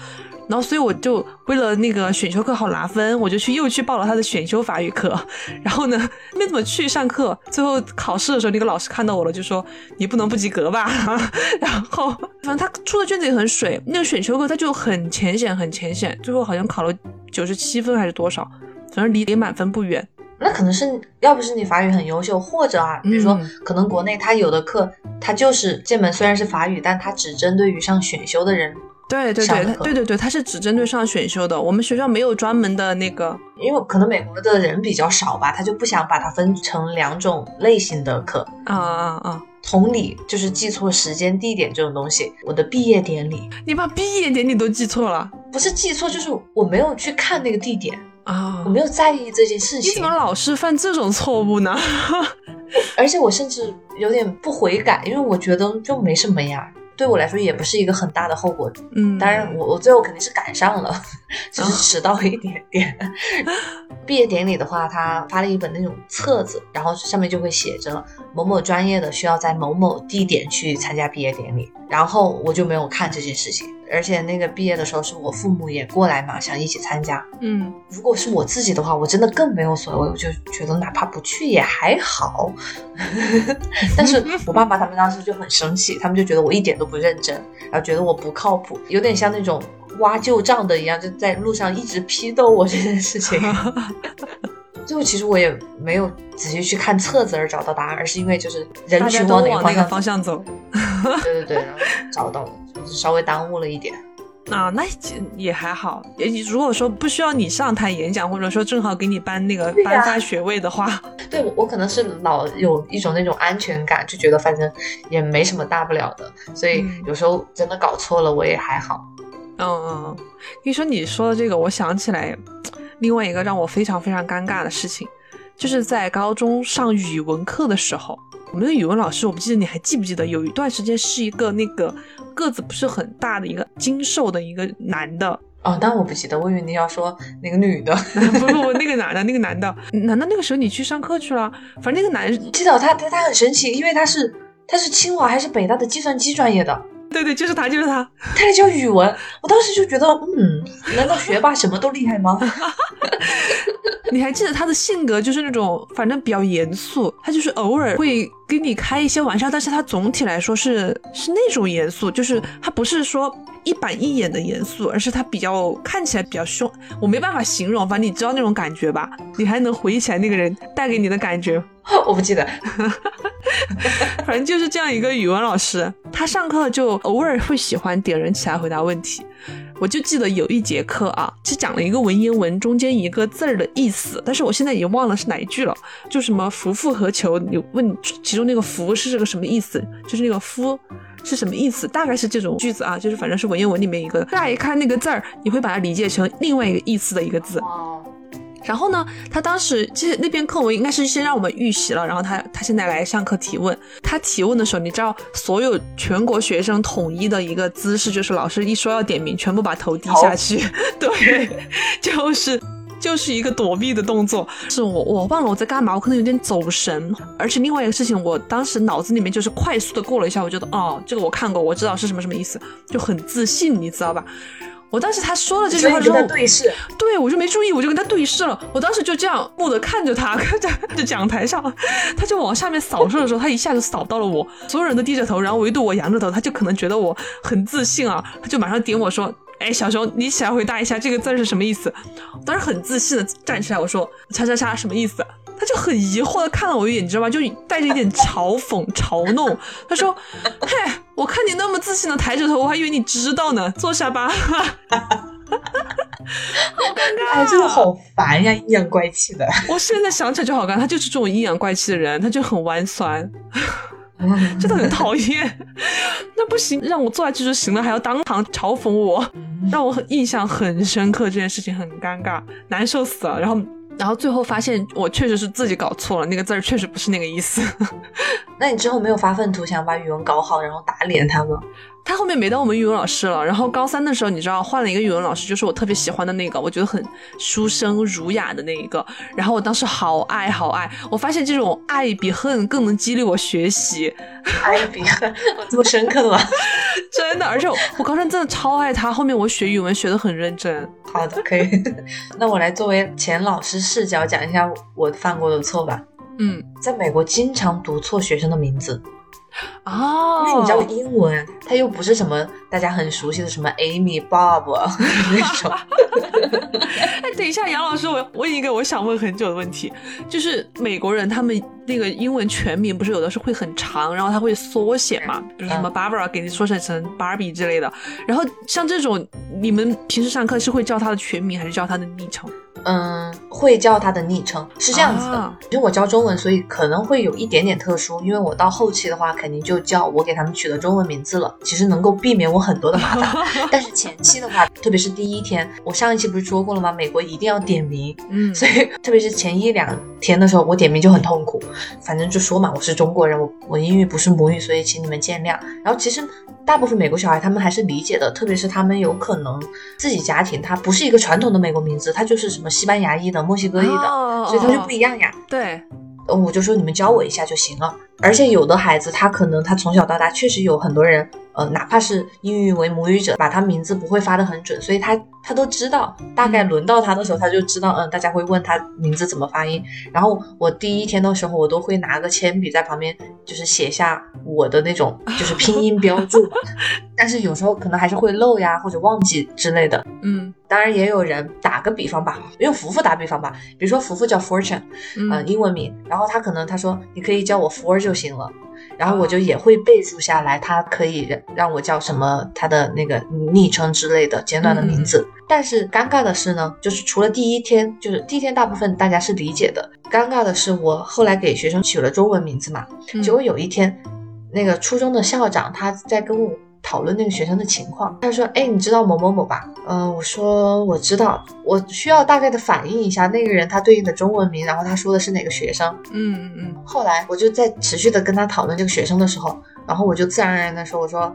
Speaker 3: 然后所以我就为了那个选修课好拿分，我就去又去报了他的选修法语课，然后呢没怎么去上课，最后考试的时候那个老师看到我了，就说你不能不及格吧，然后反正他出的卷子也很水，那个选修课他就很浅显很浅显，最后好像考了九十七分还是多少。反正离离满分不远。
Speaker 4: 那可能是要不是你法语很优秀，或者啊，比如说
Speaker 3: 嗯
Speaker 4: 可能国内它有的课，它就是这门虽然是法语，但它只针对于上选修的人，
Speaker 3: 对对对，对对对，它是只针对上选修的。我们学校没有专门的那个，
Speaker 4: 因为可能美国的人比较少吧，他就不想把它分成两种类型的课。
Speaker 3: 啊啊啊！
Speaker 4: 同理，就是记错时间、地点这种东西。我的毕业典礼
Speaker 3: 你把毕业典礼都记错了
Speaker 4: 不是记错，就是我没有去看那个地点，
Speaker 3: 啊
Speaker 4: 我！没有在意这件事情
Speaker 3: 你怎么，老是犯这种错误呢？
Speaker 4: 而且我甚至有点不悔改，因为我觉得就没什么呀。对我来说也不是一个很大的后果，
Speaker 3: 嗯，
Speaker 4: 当然我我最后肯定是赶上了，只是迟到一点点。毕业典礼的话，他发了一本那种册子，然后上面就会写着某某专业的需要在某某地点去参加毕业典礼，然后我就没有看这件事情，而且那个毕业的时候是我父母也过来嘛，想一起参加。
Speaker 3: 嗯，
Speaker 4: 如果是我自己的话，我真的更没有所谓，我就觉得哪怕不去也还好。但是我爸妈他们当时就很生气，他们就觉得我一点都不认真，然后觉得我不靠谱，有点像那种挖旧账的一样，就在路上一直批斗我这件事情。最后其实我也没有仔细去看册子而找到答案，而是因为就是人群
Speaker 3: 都往那个
Speaker 4: 往哪个方
Speaker 3: 方向走，
Speaker 4: 对对对，然后找到了，就是稍微耽误了一点。
Speaker 3: 啊，那也也还好。也如果说不需要你上台演讲，或者说正好给你颁那个颁发学位的话，
Speaker 4: 对我，我可能是老有一种那种安全感，就觉得反正也没什么大不了的，所以
Speaker 3: 嗯
Speaker 4: 有时候真的搞错了，我也还好。
Speaker 3: 嗯嗯，嗯，跟你说你说的这个，我想起来另外一个让我非常非常尴尬的事情，就是在高中上语文课的时候，我们的语文老师，我不记得你还记不记得，有一段时间是一个那个个子不是很大的一个精瘦的一个男的，
Speaker 4: 哦，但我不记得，我以为你要说那个女的。
Speaker 3: 不不不，那个男的，那个男的，难道那个时候你去上课去了？反正那个男，
Speaker 4: 记得他他他很神奇，因为他是他是清华还是北大的计算机专业的，
Speaker 3: 对对，就是他，就是他。
Speaker 4: 他还教语文，我当时就觉得，嗯，难道学霸什么都厉害吗？
Speaker 3: 你还记得他的性格就是那种，反正比较严肃，他就是偶尔会跟你开一些玩笑，但是他总体来说是是那种严肃，就是他不是说一板一眼的严肃，而是他比较看起来比较凶，我没办法形容，反正你知道那种感觉吧？你还能回忆起来那个人带给你的感觉？
Speaker 4: 我不记得。
Speaker 3: 反正就是这样一个语文老师，他上课就偶尔会喜欢点人起来回答问题。我就记得有一节课啊，是讲了一个文言文中间一个字儿的意思，但是我现在已经忘了是哪一句了，就什么夫复何求？你问其中那个夫是这个什么意思？就是那个夫是什么意思？大概是这种句子啊，就是反正是文言文里面一个，乍一看那个字儿，你会把它理解成另外一个意思的一个字。
Speaker 4: 哦，
Speaker 3: 然后呢，他当时其实那篇课文应该是先让我们预习了，然后他他现在来上课提问。他提问的时候，你知道所有全国学生统一的一个姿势，就是老师一说要点名，全部把头低下去，对，就是。就是一个躲避的动作，是我我忘了我在干嘛，我可能有点走神，而且另外一个事情，我当时脑子里面就是快速的过了一下，我觉得哦，这个我看过，我知道是什么什么意思，就很自信，你知道吧？我当时他说了这句话之后，
Speaker 4: 对视，
Speaker 3: 对，我就没注意，我就跟他对视了。我当时就这样木的看着他，看 着看着讲台上，他就往下面扫射的时候，他一下就扫到了我。所有人都低着头，然后唯独我扬着头，他就可能觉得我很自信啊，他就马上点我说：“哎，小熊，你起来回答一下这个字是什么意思？”我当时很自信的站起来，我说：“叉叉叉什么意思？”他就很疑惑的看了我一眼，你知道吗？就带着一点嘲讽、嘲弄。他说：“嘿，我看你那么自信的抬着头，我还以为你知道呢。坐下吧。”
Speaker 4: 哎，真的好烦呀，阴阳怪气的。
Speaker 3: 我现在想起来就好尴尬，他就是这种阴阳怪气的人，他就很弯酸，真的很讨厌。那不行，让我坐下去就行了，还要当场嘲讽我，让我很印象很深刻。这件事情很尴尬，难受死了。然后，然后最后发现我确实是自己搞错了，那个字儿确实不是那个意思。
Speaker 4: 那你之后没有发愤图强把语文搞好，然后打脸他吗？
Speaker 3: 他后面没当我们语文老师了，然后高三的时候，你知道换了一个语文老师，就是我特别喜欢的那个，我觉得很书生儒雅的那一个。然后我当时好爱好爱，我发现这种爱比恨更能激励我学习。
Speaker 4: 爱比恨，我这么深刻吗？
Speaker 3: 真的，而且我我高三真的超爱他，后面我学语文学的很认真。
Speaker 4: 好的，可以。那我来作为前老师视角讲一下我犯过的错吧。
Speaker 3: 嗯，
Speaker 4: 在美国经常读错学生的名字。
Speaker 3: 哦，
Speaker 4: 因为你知道英文，它又不是什么大家很熟悉的什么 Amy、Bob 那种。
Speaker 3: 哎，等一下，杨老师，我问一个我想问很久的问题，就是美国人他们那个英文全名不是有的是会很长，然后他会缩写嘛，比如什么 Barbara 给你缩写成 Barbie 之类的。然后像这种，你们平时上课是会叫他的全名，还是叫他的昵称？
Speaker 4: 嗯，会叫他的昵称是这样子的，因为我教中文，所以可能会有一点点特殊。因为我到后期的话，肯定就叫我给他们取的中文名字了，其实能够避免我很多的麻烦。但是前期的话，特别是第一天，我上一期不是说过了吗？美国一定要点名，嗯，所以特别是前一两天的时候，我点名就很痛苦。反正就说嘛，我是中国人，我我英语不是母语，所以请你们见谅。然后其实。大部分美国小孩他们还是理解的，特别是他们有可能自己家庭他不是一个传统的美国名字，他就是什么西班牙裔的、墨西哥裔的，所以他就不一样呀。
Speaker 3: 对，
Speaker 4: 我就说你们教我一下就行了。而且有的孩子他可能他从小到大确实有很多人。呃，哪怕是英语为母语者，把他名字不会发的很准，所以他他都知道，大概轮到他的时候，他就知道，嗯，大家会问他名字怎么发音。然后我第一天的时候，我都会拿个铅笔在旁边，就是写下我的那种就是拼音标注。但是有时候可能还是会漏呀，或者忘记之类的。
Speaker 3: 嗯，
Speaker 4: 当然也有人打个比方吧，用福福打比方吧，比如说福福叫 Fortune，嗯，英文名，然后他可能他说你可以叫我 For 就行了。然后我就也会备注下来，他可以让我叫什么，他的那个昵称之类的简短的名字。但是尴尬的是呢，就是除了第一天，就是第一天大部分大家是理解的。尴尬的是我后来给学生取了中文名字嘛，结果有一天，那个初中的校长他在跟我。讨论那个学生的情况，他说：“哎，你知道某某某吧？”嗯，我说我知道，我需要大概的反映一下那个人他对应的中文名，然后他说的是哪个学生。
Speaker 3: 嗯嗯嗯。
Speaker 4: 后来我就在持续的跟他讨论这个学生的时候，然后我就自然而然的说：“我说，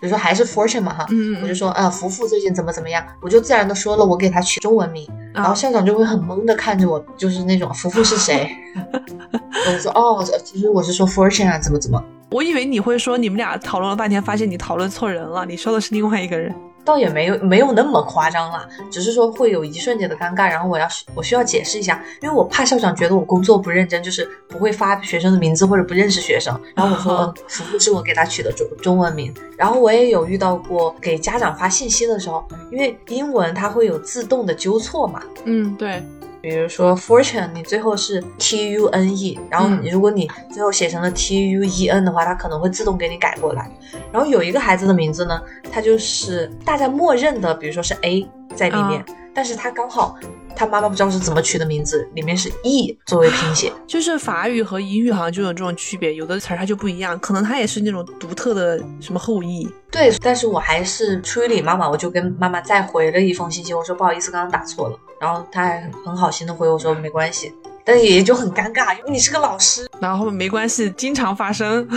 Speaker 4: 比如说还是 Fortune 嘛哈，
Speaker 3: 嗯
Speaker 4: 我就说啊，福福最近怎么怎么样，我就自然的说了我给他取中文名，然后校长就会很懵的看着我，就是那种福福是谁？我说哦，其实我是说 Fortune 啊，怎么怎么。”
Speaker 3: 我以为你会说你们俩讨论了半天，发现你讨论错人了。你说的是另外一个人，
Speaker 4: 倒也没有没有那么夸张啦，只是说会有一瞬间的尴尬，然后我要我需要解释一下，因为我怕校长觉得我工作不认真，就是不会发学生的名字或者不认识学生。然后我说福福是我给他取的中中文名。然后我也有遇到过给家长发信息的时候，因为英文它会有自动的纠错嘛。
Speaker 3: 嗯，对。
Speaker 4: 比如说 fortune，你最后是 t u n e，然后如果你最后写成了 t u e n 的话，它可能会自动给你改过来。然后有一个孩子的名字呢，他就是大家默认的，比如说是 a 在里面，但是他刚好他妈妈不知道是怎么取的名字，里面是 e 作为拼写。
Speaker 3: 就是法语和英语好像就有这种区别，有的词儿它就不一样，可能它也是那种独特的什么后裔。
Speaker 4: 对，但是我还是出于礼貌嘛，我就跟妈妈再回了一封信息，我说不好意思，刚刚打错了。然后他还很好心的回我说没关系，但也就很尴尬，因为你是个老师。
Speaker 3: 然后没关系，经常发生。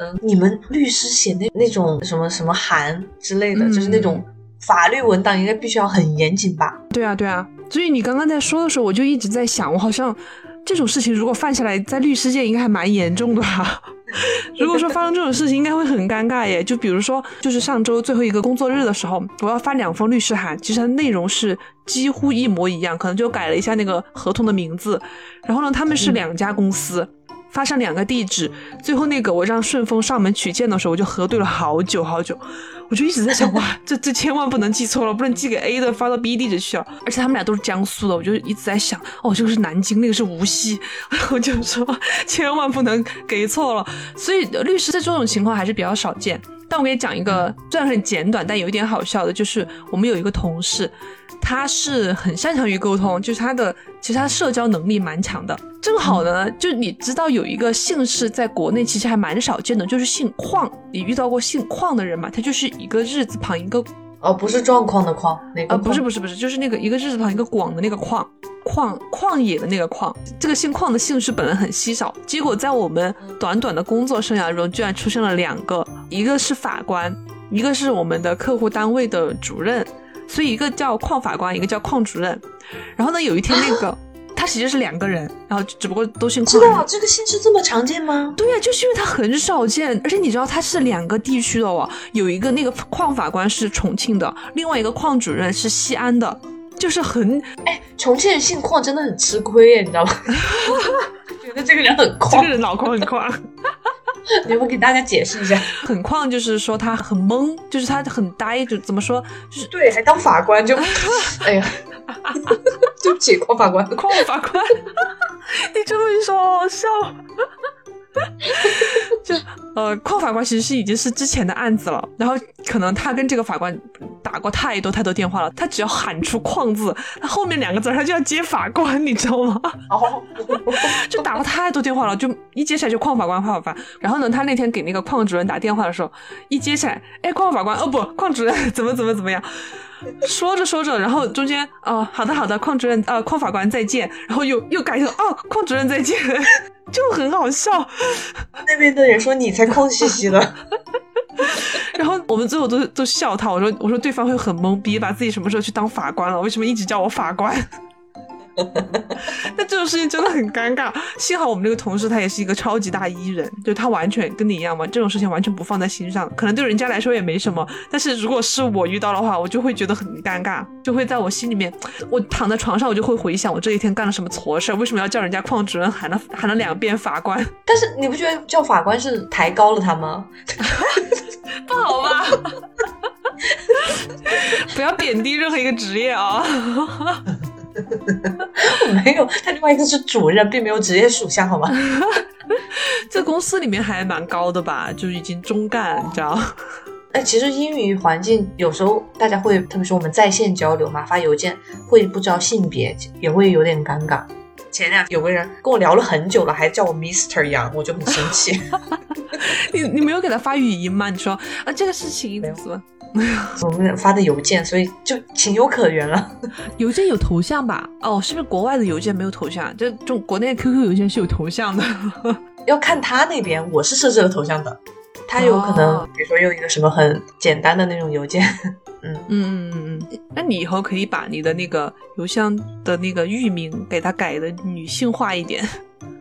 Speaker 4: 嗯，你们律师写那那种什么什么函之类的，就是那种法律文档，应该必须要很严谨吧？
Speaker 3: 对啊，对啊。所以你刚刚在说的时候，我就一直在想，我好像这种事情如果犯下来，在律师界应该还蛮严重的吧？如果说发生这种事情，应该会很尴尬耶。就比如说，就是上周最后一个工作日的时候，我要发两封律师函，其实它内容是几乎一模一样，可能就改了一下那个合同的名字。然后呢，他们是两家公司。发上两个地址，最后那个我让顺丰上门取件的时候，我就核对了好久好久，我就一直在想，哇，这这千万不能寄错了，不能寄给 A 的发到 B 地址去啊！而且他们俩都是江苏的，我就一直在想，哦，这个是南京，那个是无锡，我就说千万不能给错了。所以律师在这种情况还是比较少见。但我给你讲一个虽然很简短，但有一点好笑的，就是我们有一个同事。他是很擅长于沟通，就是他的其实他社交能力蛮强的。正好呢，就你知道有一个姓氏在国内其实还蛮少见的，就是姓邝。你遇到过姓邝的人吗？他就是一个日字旁一个
Speaker 4: 哦，不是状况的况，那个
Speaker 3: 啊，不是不是不是，就是那个一个日字旁一个广的那个旷。旷旷野的那个旷，这个姓旷的姓氏本来很稀少，结果在我们短短的工作生涯中，居然出现了两个，一个是法官，一个是我们的客户单位的主任，所以一个叫旷法官，一个叫旷主任。然后呢，有一天那个他其实是两个人，然后只不过都姓邝。
Speaker 4: 知道这个姓氏这么常见吗？
Speaker 3: 对呀、就是因为他很少见，而且你知道他是两个地区的哦，有一个那个矿法官是重庆的，另外一个矿主任是西安的，就是很
Speaker 4: 哎，重庆人姓邝真的很吃亏耶，你知道吗？觉得这个人很
Speaker 3: 这个，人脑壳很宽，
Speaker 4: 你要不给大家解释一下？
Speaker 3: 很旷就是说他很懵，就是他很呆，就怎么说，就是
Speaker 4: 对，还当法官就，哎呀，对不起，邝法官。
Speaker 3: 矿法官，你这么一说，好好笑。就呃，邝法官其实是已经是之前的案子了，然后可能他跟这个法官打过太多太多电话了，他只要喊出“邝”字，他后面两个字他就要接法官，你知道吗？
Speaker 4: 哦，
Speaker 3: 就打过太多电话了，就一接起来就邝法官、邝法官。然后呢，他那天给那个邝主任打电话的时候，一接起来，哎，邝法官，哦不，邝主任怎么怎么怎么样？说着说着，然后中间哦，好的好的，邝主任呃，邝法官再见，然后又又改成哦，邝主任再见，就很好笑。
Speaker 4: 那边的人说你才空兮兮的，
Speaker 3: 然后我们最后都都笑他，我说我说对方会很懵逼，把自己什么时候去当法官了？为什么一直叫我法官？但这种事情真的很尴尬。幸好我们这个同事他也是一个超级大 E 人，就他完全跟你一样嘛，这种事情完全不放在心上，可能对人家来说也没什么。但是如果是我遇到的话，我就会觉得很尴尬，就会在我心里面，我躺在床上，我就会回想我这一天干了什么错事儿，为什么要叫人家邝主任喊了喊了两遍法官？
Speaker 4: 但是你不觉得叫法官是抬高了他吗？
Speaker 3: 不好吧？不要贬低任何一个职业啊！
Speaker 4: 没有，他另外一个是主任，并没有职业属相，好吗？
Speaker 3: 这公司里面还蛮高的吧，就已经中干，你知道？
Speaker 4: 哎，其实英语环境有时候大家会，特别是我们在线交流嘛，发邮件会不知道性别，也会有点尴尬。前两有个人跟我聊了很久了，还叫我 Mister 杨，我就很生气。
Speaker 3: 你你没有给他发语音吗？你说啊，这个事情怎么没有？
Speaker 4: 我们发的邮件，所以就情有可原了。
Speaker 3: 邮件有头像吧？哦，是不是国外的邮件没有头像？这中国内 QQ 邮件是有头像的。
Speaker 4: 要看他那边，我是设置了头像的，他有可能，
Speaker 3: 哦
Speaker 4: 比如说用一个什么很简单的那种邮件，嗯，
Speaker 3: 嗯嗯嗯嗯，那你以后可以把你的那个邮箱的那个域名给它改的女性化一点。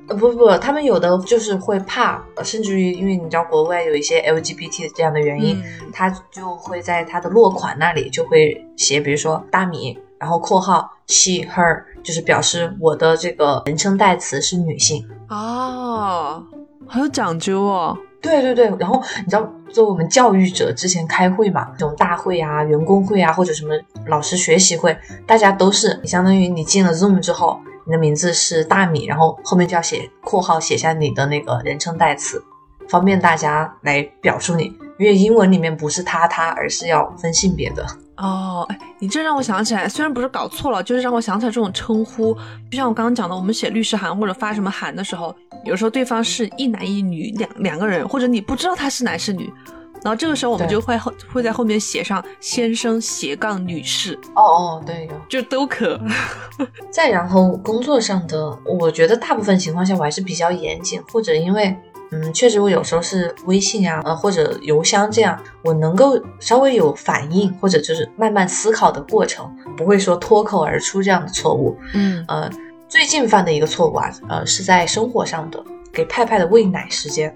Speaker 4: 呃不不，他们有的就是会怕，呃甚至于因为你知道国外有一些 LGBT 这样的原因，
Speaker 3: 嗯
Speaker 4: 他就会在他的落款那里就会写，比如说大米，然后括号 she her，就是表示我的这个人称代词是女性。
Speaker 3: 哦，好有讲究哦。
Speaker 4: 对对对，然后你知道，作为我们教育者，之前开会嘛，这种大会啊、员工会啊，或者什么老师学习会，大家都是相当于你进了 Zoom 之后，你的名字是大米，然后后面就要写括号写下你的那个人称代词，方便大家来表述你，因为英文里面不是他他，而是要分性别的。
Speaker 3: 哦，哎，你这让我想起来，虽然不是搞错了，就是让我想起来这种称呼，就像我刚刚讲的，我们写律师函或者发什么函的时候，有时候对方是一男一女两两个人，或者你不知道他是男是女，然后这个时候我们就会后会在后面写上先生斜杠女士，
Speaker 4: 哦哦，对有。
Speaker 3: 就都可。
Speaker 4: 再然后工作上的，我觉得大部分情况下我还是比较严谨，或者因为，嗯，确实我有时候是微信啊，呃或者邮箱这样，我能够稍微有反应，或者就是慢慢思考的过程，不会说脱口而出这样的错误。
Speaker 3: 嗯
Speaker 4: 呃，最近犯的一个错误啊，呃，是在生活上的，给派派的喂奶时间，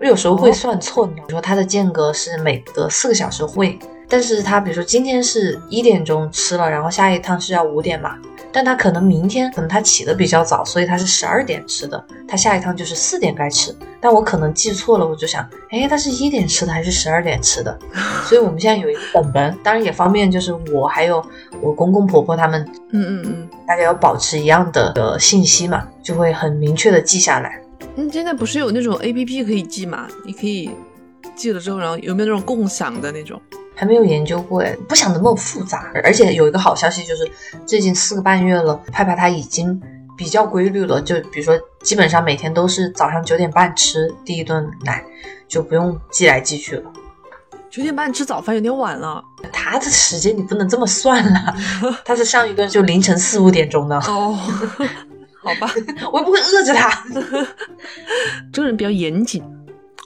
Speaker 4: 我有时候会算错，你比如说它的间隔是每隔四个小时会，但是他比如说今天是一点钟吃了，然后下一趟是要五点嘛，但他可能明天可能他起的比较早，所以他是十二点吃的，他下一趟就是四点该吃，但我可能记错了，我就想，哎，他是一点吃的还是十二点吃的？所以我们现在有一个本本，当然也方便就是我还有我公公婆婆他们
Speaker 3: 嗯嗯嗯。
Speaker 4: 大家要保持一样的的信息嘛，就会很明确的记下来。
Speaker 3: 嗯，现在不是有那种 A P P 可以记吗？你可以记了之后，然后有没有那种共享的那种？
Speaker 4: 还没有研究过哎，不想那么复杂。而且有一个好消息就是，最近四个半月了，派派他已经比较规律了。就比如说，基本上每天都是早上九点半吃第一顿奶，就不用记来记去了。
Speaker 3: 九点半吃早饭有点晚了。
Speaker 4: 他的时间你不能这么算了，他是上一顿就凌晨四五点钟的，
Speaker 3: 哦，好吧，
Speaker 4: 我也不会饿着他。
Speaker 3: 这个人比较严谨，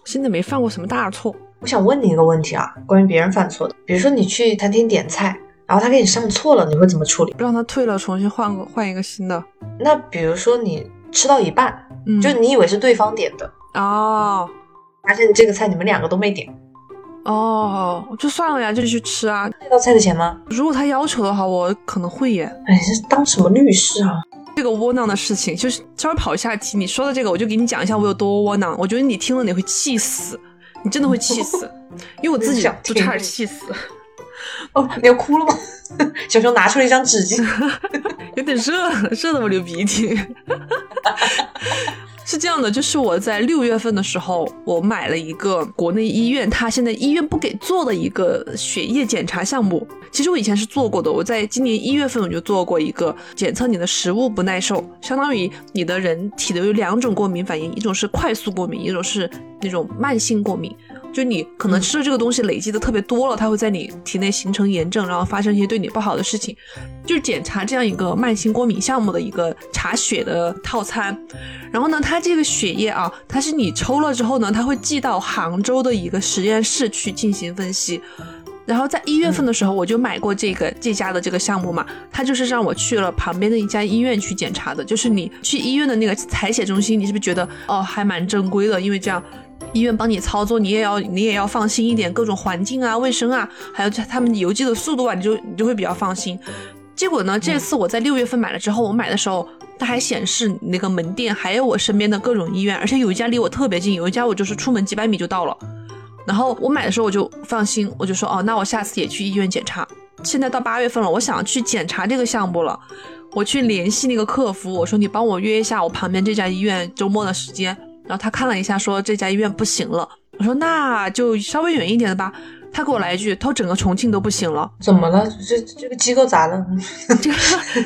Speaker 3: 现在没犯过什么大错。
Speaker 4: 我想问你一个问题啊，关于别人犯错的，比如说你去餐厅点菜，然后他给你上错了，你会怎么处理？
Speaker 3: 让他退了，重新换个换一个新的。
Speaker 4: 那比如说你吃到一半，
Speaker 3: 嗯，
Speaker 4: 就你以为是对方点的，
Speaker 3: 哦
Speaker 4: 发现这个菜你们两个都没点，
Speaker 3: 哦，就算了呀，就去吃啊。
Speaker 4: 那道菜的钱吗？
Speaker 3: 如果他要求的话，我可能会耶。
Speaker 4: 哎，这当什么律师啊？
Speaker 3: 这个窝囊的事情，就是稍微跑一下题。你说的这个，我就给你讲一下我有多窝囊。我觉得你听了你会气死，你真的会气死，因为我自己都差点气死，
Speaker 4: 哦，你要哭了吗？小熊拿出了一张纸巾，
Speaker 3: 有点热，热的我流鼻涕。是这样的，就是我在六月份的时候，我买了一个国内医院，他现在医院不给做的一个血液检查项目。其实我以前是做过的，我在今年一月份我就做过一个检测你的食物不耐受，相当于你的人体的有两种过敏反应，一种是快速过敏，一种是那种慢性过敏。就你可能吃了这个东西累积的特别多了，它会在你体内形成炎症，然后发生一些对你不好的事情。就是检查这样一个慢性过敏项目的一个查血的套餐。然后呢，它这个血液啊，它是你抽了之后呢，它会寄到杭州的一个实验室去进行分析。然后在一月份的时候，我就买过这个这家的这个项目嘛，它就是让我去了旁边的一家医院去检查的。就是你去医院的那个采血中心，你是不是觉得哦还蛮正规的？因为这样医院帮你操作，你也要你也要放心一点，各种环境啊、卫生啊，还有他们邮寄的速度啊，你就你就会比较放心。结果呢，这次我在六月份买了之后，我买的时候它还显示那个门店，还有我身边的各种医院，而且有一家离我特别近，有一家我就是出门几百米就到了。然后我买的时候我就放心，我就说哦，那我下次也去医院检查。现在到八月份了，我想去检查这个项目了，我去联系那个客服，我说你帮我约一下我旁边这家医院周末的时间。然后他看了一下，说这家医院不行了。我说那就稍微远一点的吧。他给我来一句，他说整个重庆都不行了。
Speaker 4: 怎么了？这这个机构咋了？
Speaker 3: 这个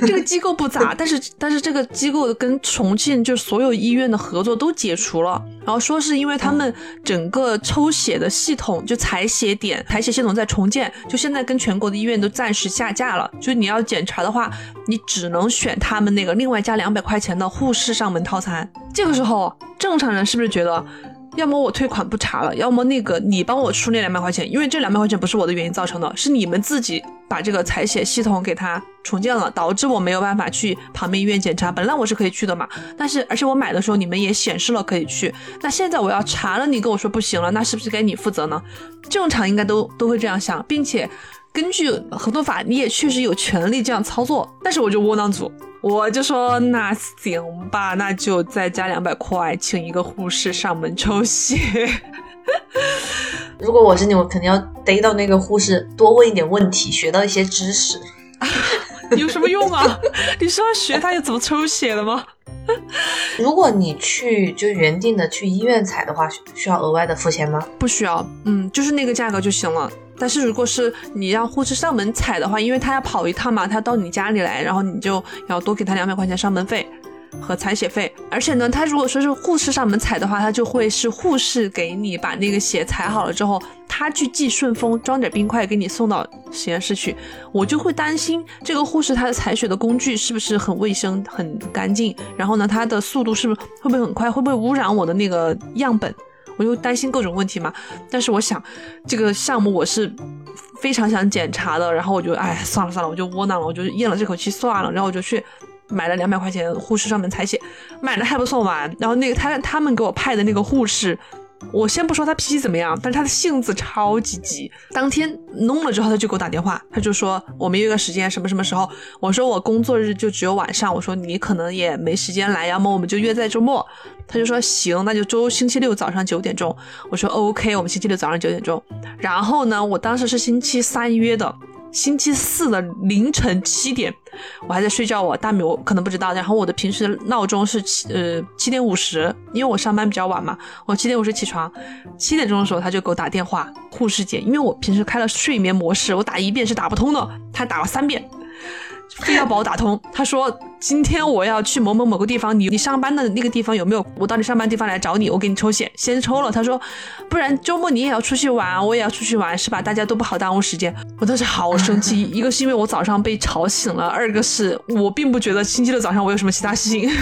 Speaker 3: 这个机构不咋，但是但是这个机构跟重庆就所有医院的合作都解除了，然后说是因为他们整个抽血的系统就采血点采血系统在重建，就现在跟全国的医院都暂时下架了，就你要检查的话，你只能选他们那个另外加两百块钱的护士上门套餐。这个时候正常人是不是觉得？要么我退款不查了，要么那个你帮我出那两百块钱，因为这两百块钱不是我的原因造成的，是你们自己把这个采血系统给它重建了，导致我没有办法去旁边医院检查。本来我是可以去的嘛，但是而且我买的时候你们也显示了可以去，那现在我要查了，你跟我说不行了，那是不是该你负责呢？正常应该都都会这样想，并且根据合同法，你也确实有权利这样操作，但是我就窝囊组。我就说那行吧，那就再加两百块，请一个护士上门抽血。
Speaker 4: 如果我是你，我肯定要逮到那个护士，多问一点问题，学到一些知识。
Speaker 3: 有什么用啊？你是要学他又怎么抽血的吗？
Speaker 4: 如果你去就原定的去医院采的话，需要额外的付钱吗？
Speaker 3: 不需要，嗯，就是那个价格就行了。但是如果是你让护士上门采的话，因为他要跑一趟嘛，他到你家里来，然后你就要多给他两百块钱上门费和采血费。而且呢，他如果说是护士上门采的话，他就会是护士给你把那个血采好了之后，他去寄顺丰装点冰块给你送到实验室去。我就会担心这个护士他的采血的工具是不是很卫生、很干净，然后呢，他的速度是不是会不会很快，会不会污染我的那个样本？我就担心各种问题嘛，但是我想这个项目我是非常想检查的，然后我就哎算了算了，我就窝囊了，我就咽了这口气算了，然后我就去买了两百块钱护士上门采血，买的还不算完，然后那个他他们给我派的那个护士。我先不说他脾气怎么样，但是他的性子超级急。当天弄了之后，他就给我打电话，他就说我们约个时间，什么什么时候？我说我工作日就只有晚上，我说你可能也没时间来，要么我们就约在周末。他就说行，那就周星期六早上九点钟。我说 OK，我们星期六早上九点钟。然后呢，我当时是星期三约的。星期四的凌晨七点，我还在睡觉。我大米我可能不知道。然后我的平时闹钟是七呃七点五十，因为我上班比较晚嘛，我七点五十起床。七点钟的时候他就给我打电话，护士姐，因为我平时开了睡眠模式，我打一遍是打不通的，他打了三遍，非要把我打通。他说今天我要去某某某个地方，你你上班的那个地方有没有？我到你上班地方来找你，我给你抽血，先抽了。他说，不然周末你也要出去玩，我也要出去玩，是吧？大家都不好耽误时间。我当时好生气，一个是因为我早上被吵醒了，二个是我并不觉得星期六早上我有什么其他事情。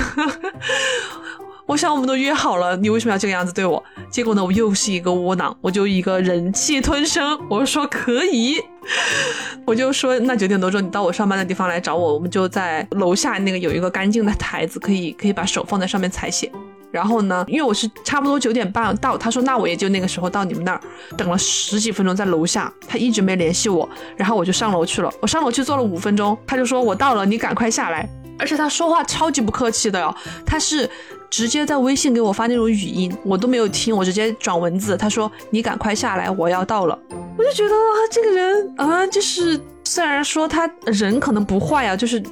Speaker 3: 我想我们都约好了，你为什么要这个样子对我？结果呢，我又是一个窝囊，我就一个忍气吞声，我说可以，我就说那九点多钟你到我上班的地方来找我，我们就在楼下那个有一个干净的台子，可以可以把手放在上面采血。然后呢，因为我是差不多九点半到，他说那我也就那个时候到你们那儿，等了十几分钟在楼下，他一直没联系我，然后我就上楼去了，我上楼去坐了五分钟，他就说我到了，你赶快下来。而且他说话超级不客气的哟，他是直接在微信给我发那种语音，我都没有听，我直接转文字。他说：“你赶快下来，我要到了。”我就觉得这个人啊，就是虽然说他人可能不坏啊，就是。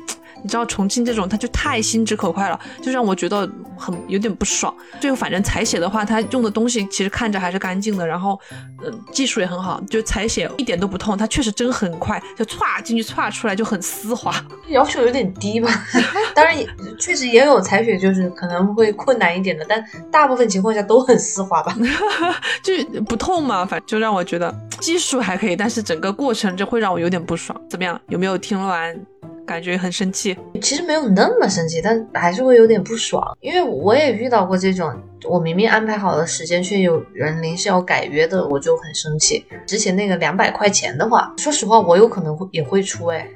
Speaker 3: 你知道重庆这种，他就太心直口快了，就让我觉得很有点不爽。最后反正采血的话，他用的东西其实看着还是干净的，然后，呃，技术也很好，就采血一点都不痛，他确实真很快，就歘进去歘出来就很丝滑。
Speaker 4: 要求有点低吧？当然也，确实也有采血就是可能会困难一点的，但大部分情况下都很丝滑吧？
Speaker 3: 就不痛嘛，反正就让我觉得技术还可以，但是整个过程就会让我有点不爽。怎么样？有没有听完？感觉很生气，
Speaker 4: 其实没有那么生气，但还是会有点不爽，因为我也遇到过这种，我明明安排好了时间，却有人临时要改约的，我就很生气。之前那个两百块钱的话，说实话，我有可能会也会出哎，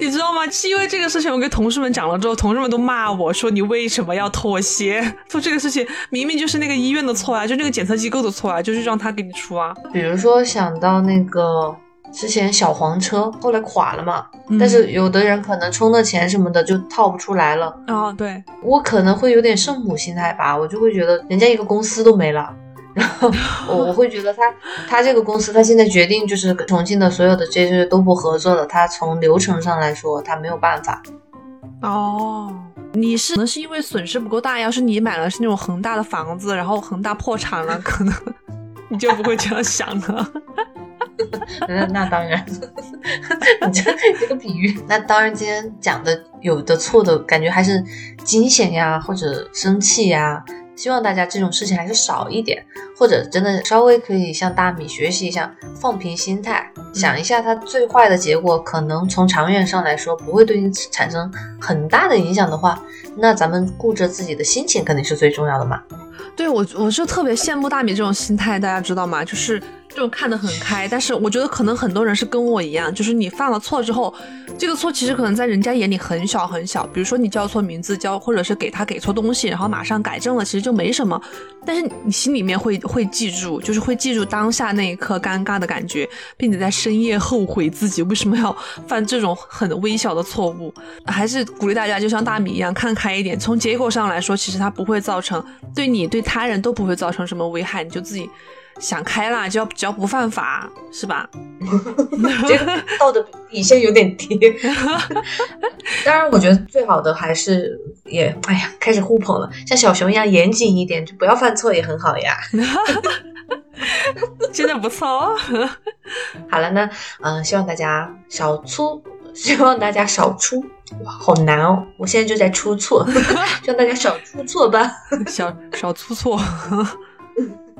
Speaker 3: 你知道吗？是因为这个事情，我跟同事们讲了之后，同事们都骂我说你为什么要妥协？做这个事情明明就是那个医院的错啊，就那个检测机构的错啊，就是让他给你出啊。
Speaker 4: 比如说想到那个。之前小黄车后来垮了嘛，但是有的人可能充了钱什么的就套不出来了
Speaker 3: 啊。对
Speaker 4: 我可能会有点圣母心态吧，我就会觉得人家一个公司都没了，然后我 我会觉得他他这个公司他现在决定就是重庆的所有的这些都不合作了，他从流程上来说他没有办法。
Speaker 3: 哦，你是可能是因为损失不够大，要是你买了是那种恒大的房子，然后恒大破产了，可能 你就不会这样想了。
Speaker 4: 那那当然，你这这个比喻，那当然今天讲的有的错的感觉还是惊险呀，或者生气呀。希望大家这种事情还是少一点，或者真的稍微可以向大米学习一下，放平心态，想一下它最坏的结果，可能从长远上来说不会对你产生很大的影响的话，那咱们顾着自己的心情肯定是最重要的嘛。
Speaker 3: 对我，我是特别羡慕大米这种心态，大家知道吗？就是。就看得很开，但是我觉得可能很多人是跟我一样，就是你犯了错之后，这个错其实可能在人家眼里很小很小，比如说你叫错名字，叫或者是给他给错东西，然后马上改正了，其实就没什么，但是你心里面会会记住，就是会记住当下那一刻尴尬的感觉，并且在深夜后悔自己为什么要犯这种很微小的错误。还是鼓励大家就像大米一样看开一点，从结果上来说，其实它不会造成对你对他人都不会造成什么危害，你就自己。想开啦，只要只要不犯法，是吧？
Speaker 4: 这个道德底线有点低。当然，我觉得最好的还是也，哎呀，开始互捧了，像小熊一样严谨一点，就不要犯错也很好呀。
Speaker 3: 真的不错哦。
Speaker 4: 好了呢，嗯，希望大家少出，希望大家少出，哇，好难哦！我现在就在出错，希望大家少出错吧，
Speaker 3: 少少出错。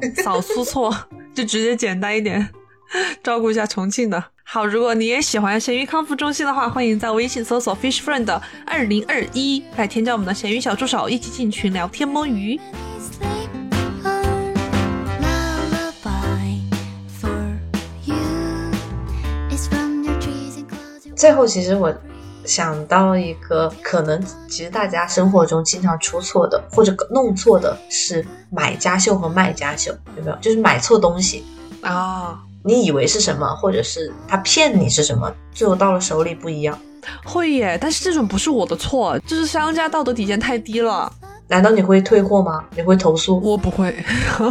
Speaker 3: 少出错，就直接简单一点，照顾一下重庆的。好，如果你也喜欢咸鱼康复中心的话，欢迎在微信搜索 Fish Friend 二零二一来添加我们的咸鱼小助手，一起进群聊天摸鱼。
Speaker 4: 最后，其实我。想到一个可能，其实大家生活中经常出错的或者弄错的是买家秀和卖家秀，有没有？就是买错东西
Speaker 3: 啊，
Speaker 4: 你以为是什么，或者是他骗你是什么，最后到了手里不一样。
Speaker 3: 会耶，但是这种不是我的错，就是商家道德底线太低了。
Speaker 4: 难道你会退货吗？你会投诉？
Speaker 3: 我不会。
Speaker 4: 对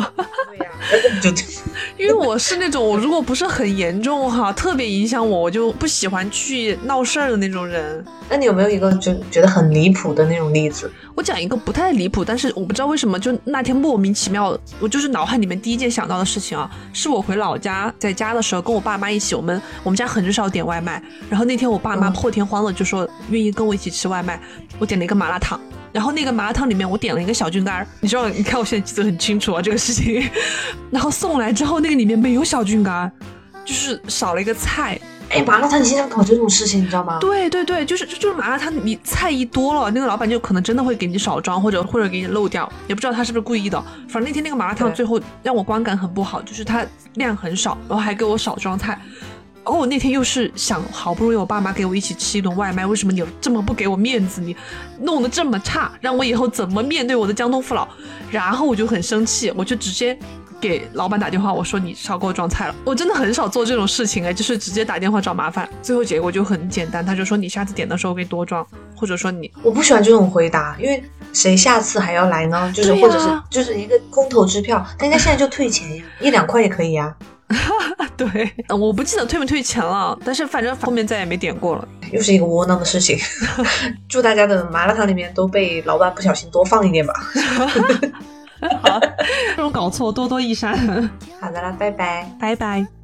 Speaker 4: 呀，就
Speaker 3: 因为我是那种我如果不是很严重哈，特别影响我，我就不喜欢去闹事儿的那种人。
Speaker 4: 那你有没有一个就觉得很离谱的那种例子？
Speaker 3: 我讲一个不太离谱，但是我不知道为什么就那天莫名其妙，我就是脑海里面第一件想到的事情啊，是我回老家在家的时候跟我爸妈一起，我们我们家很少点外卖，然后那天我爸妈破天荒的就说愿意跟我一起吃外卖，我点了一个麻辣烫。然后那个麻辣烫里面我点了一个小菌干儿，你知道？你看我现在记得很清楚啊，这个事情。然后送来之后，那个里面没有小菌干儿，就是少了一个菜。
Speaker 4: 哎，麻辣烫你经常搞这种事情，你知道吗？
Speaker 3: 对对对，就是就是麻辣烫，你菜一多了，那个老板就可能真的会给你少装，或者或者给你漏掉，也不知道他是不是故意的。反正那天那个麻辣烫最后让我观感很不好，就是它量很少，然后还给我少装菜。然后我那天又是想，好不容易我爸妈给我一起吃一顿外卖，为什么你这么不给我面子？你弄得这么差，让我以后怎么面对我的江东父老？然后我就很生气，我就直接给老板打电话，我说你少给我装菜了。我真的很少做这种事情哎，就是直接打电话找麻烦。最后结果就很简单，他就说你下次点的时候给多装，或者说你
Speaker 4: 我不喜欢这种回答，因为谁下次还要来呢？就是或者是就是一个空头支票，那应该现在就退钱呀，一两块也可以呀。
Speaker 3: 对，我不记得退没退钱了，但是反正后面再也没点过了。
Speaker 4: 又是一个窝囊的事情。祝大家的麻辣烫里面都被老板不小心多放一点吧。
Speaker 3: 好，这种搞错多多益善。
Speaker 4: 好的啦，拜拜，
Speaker 3: 拜拜。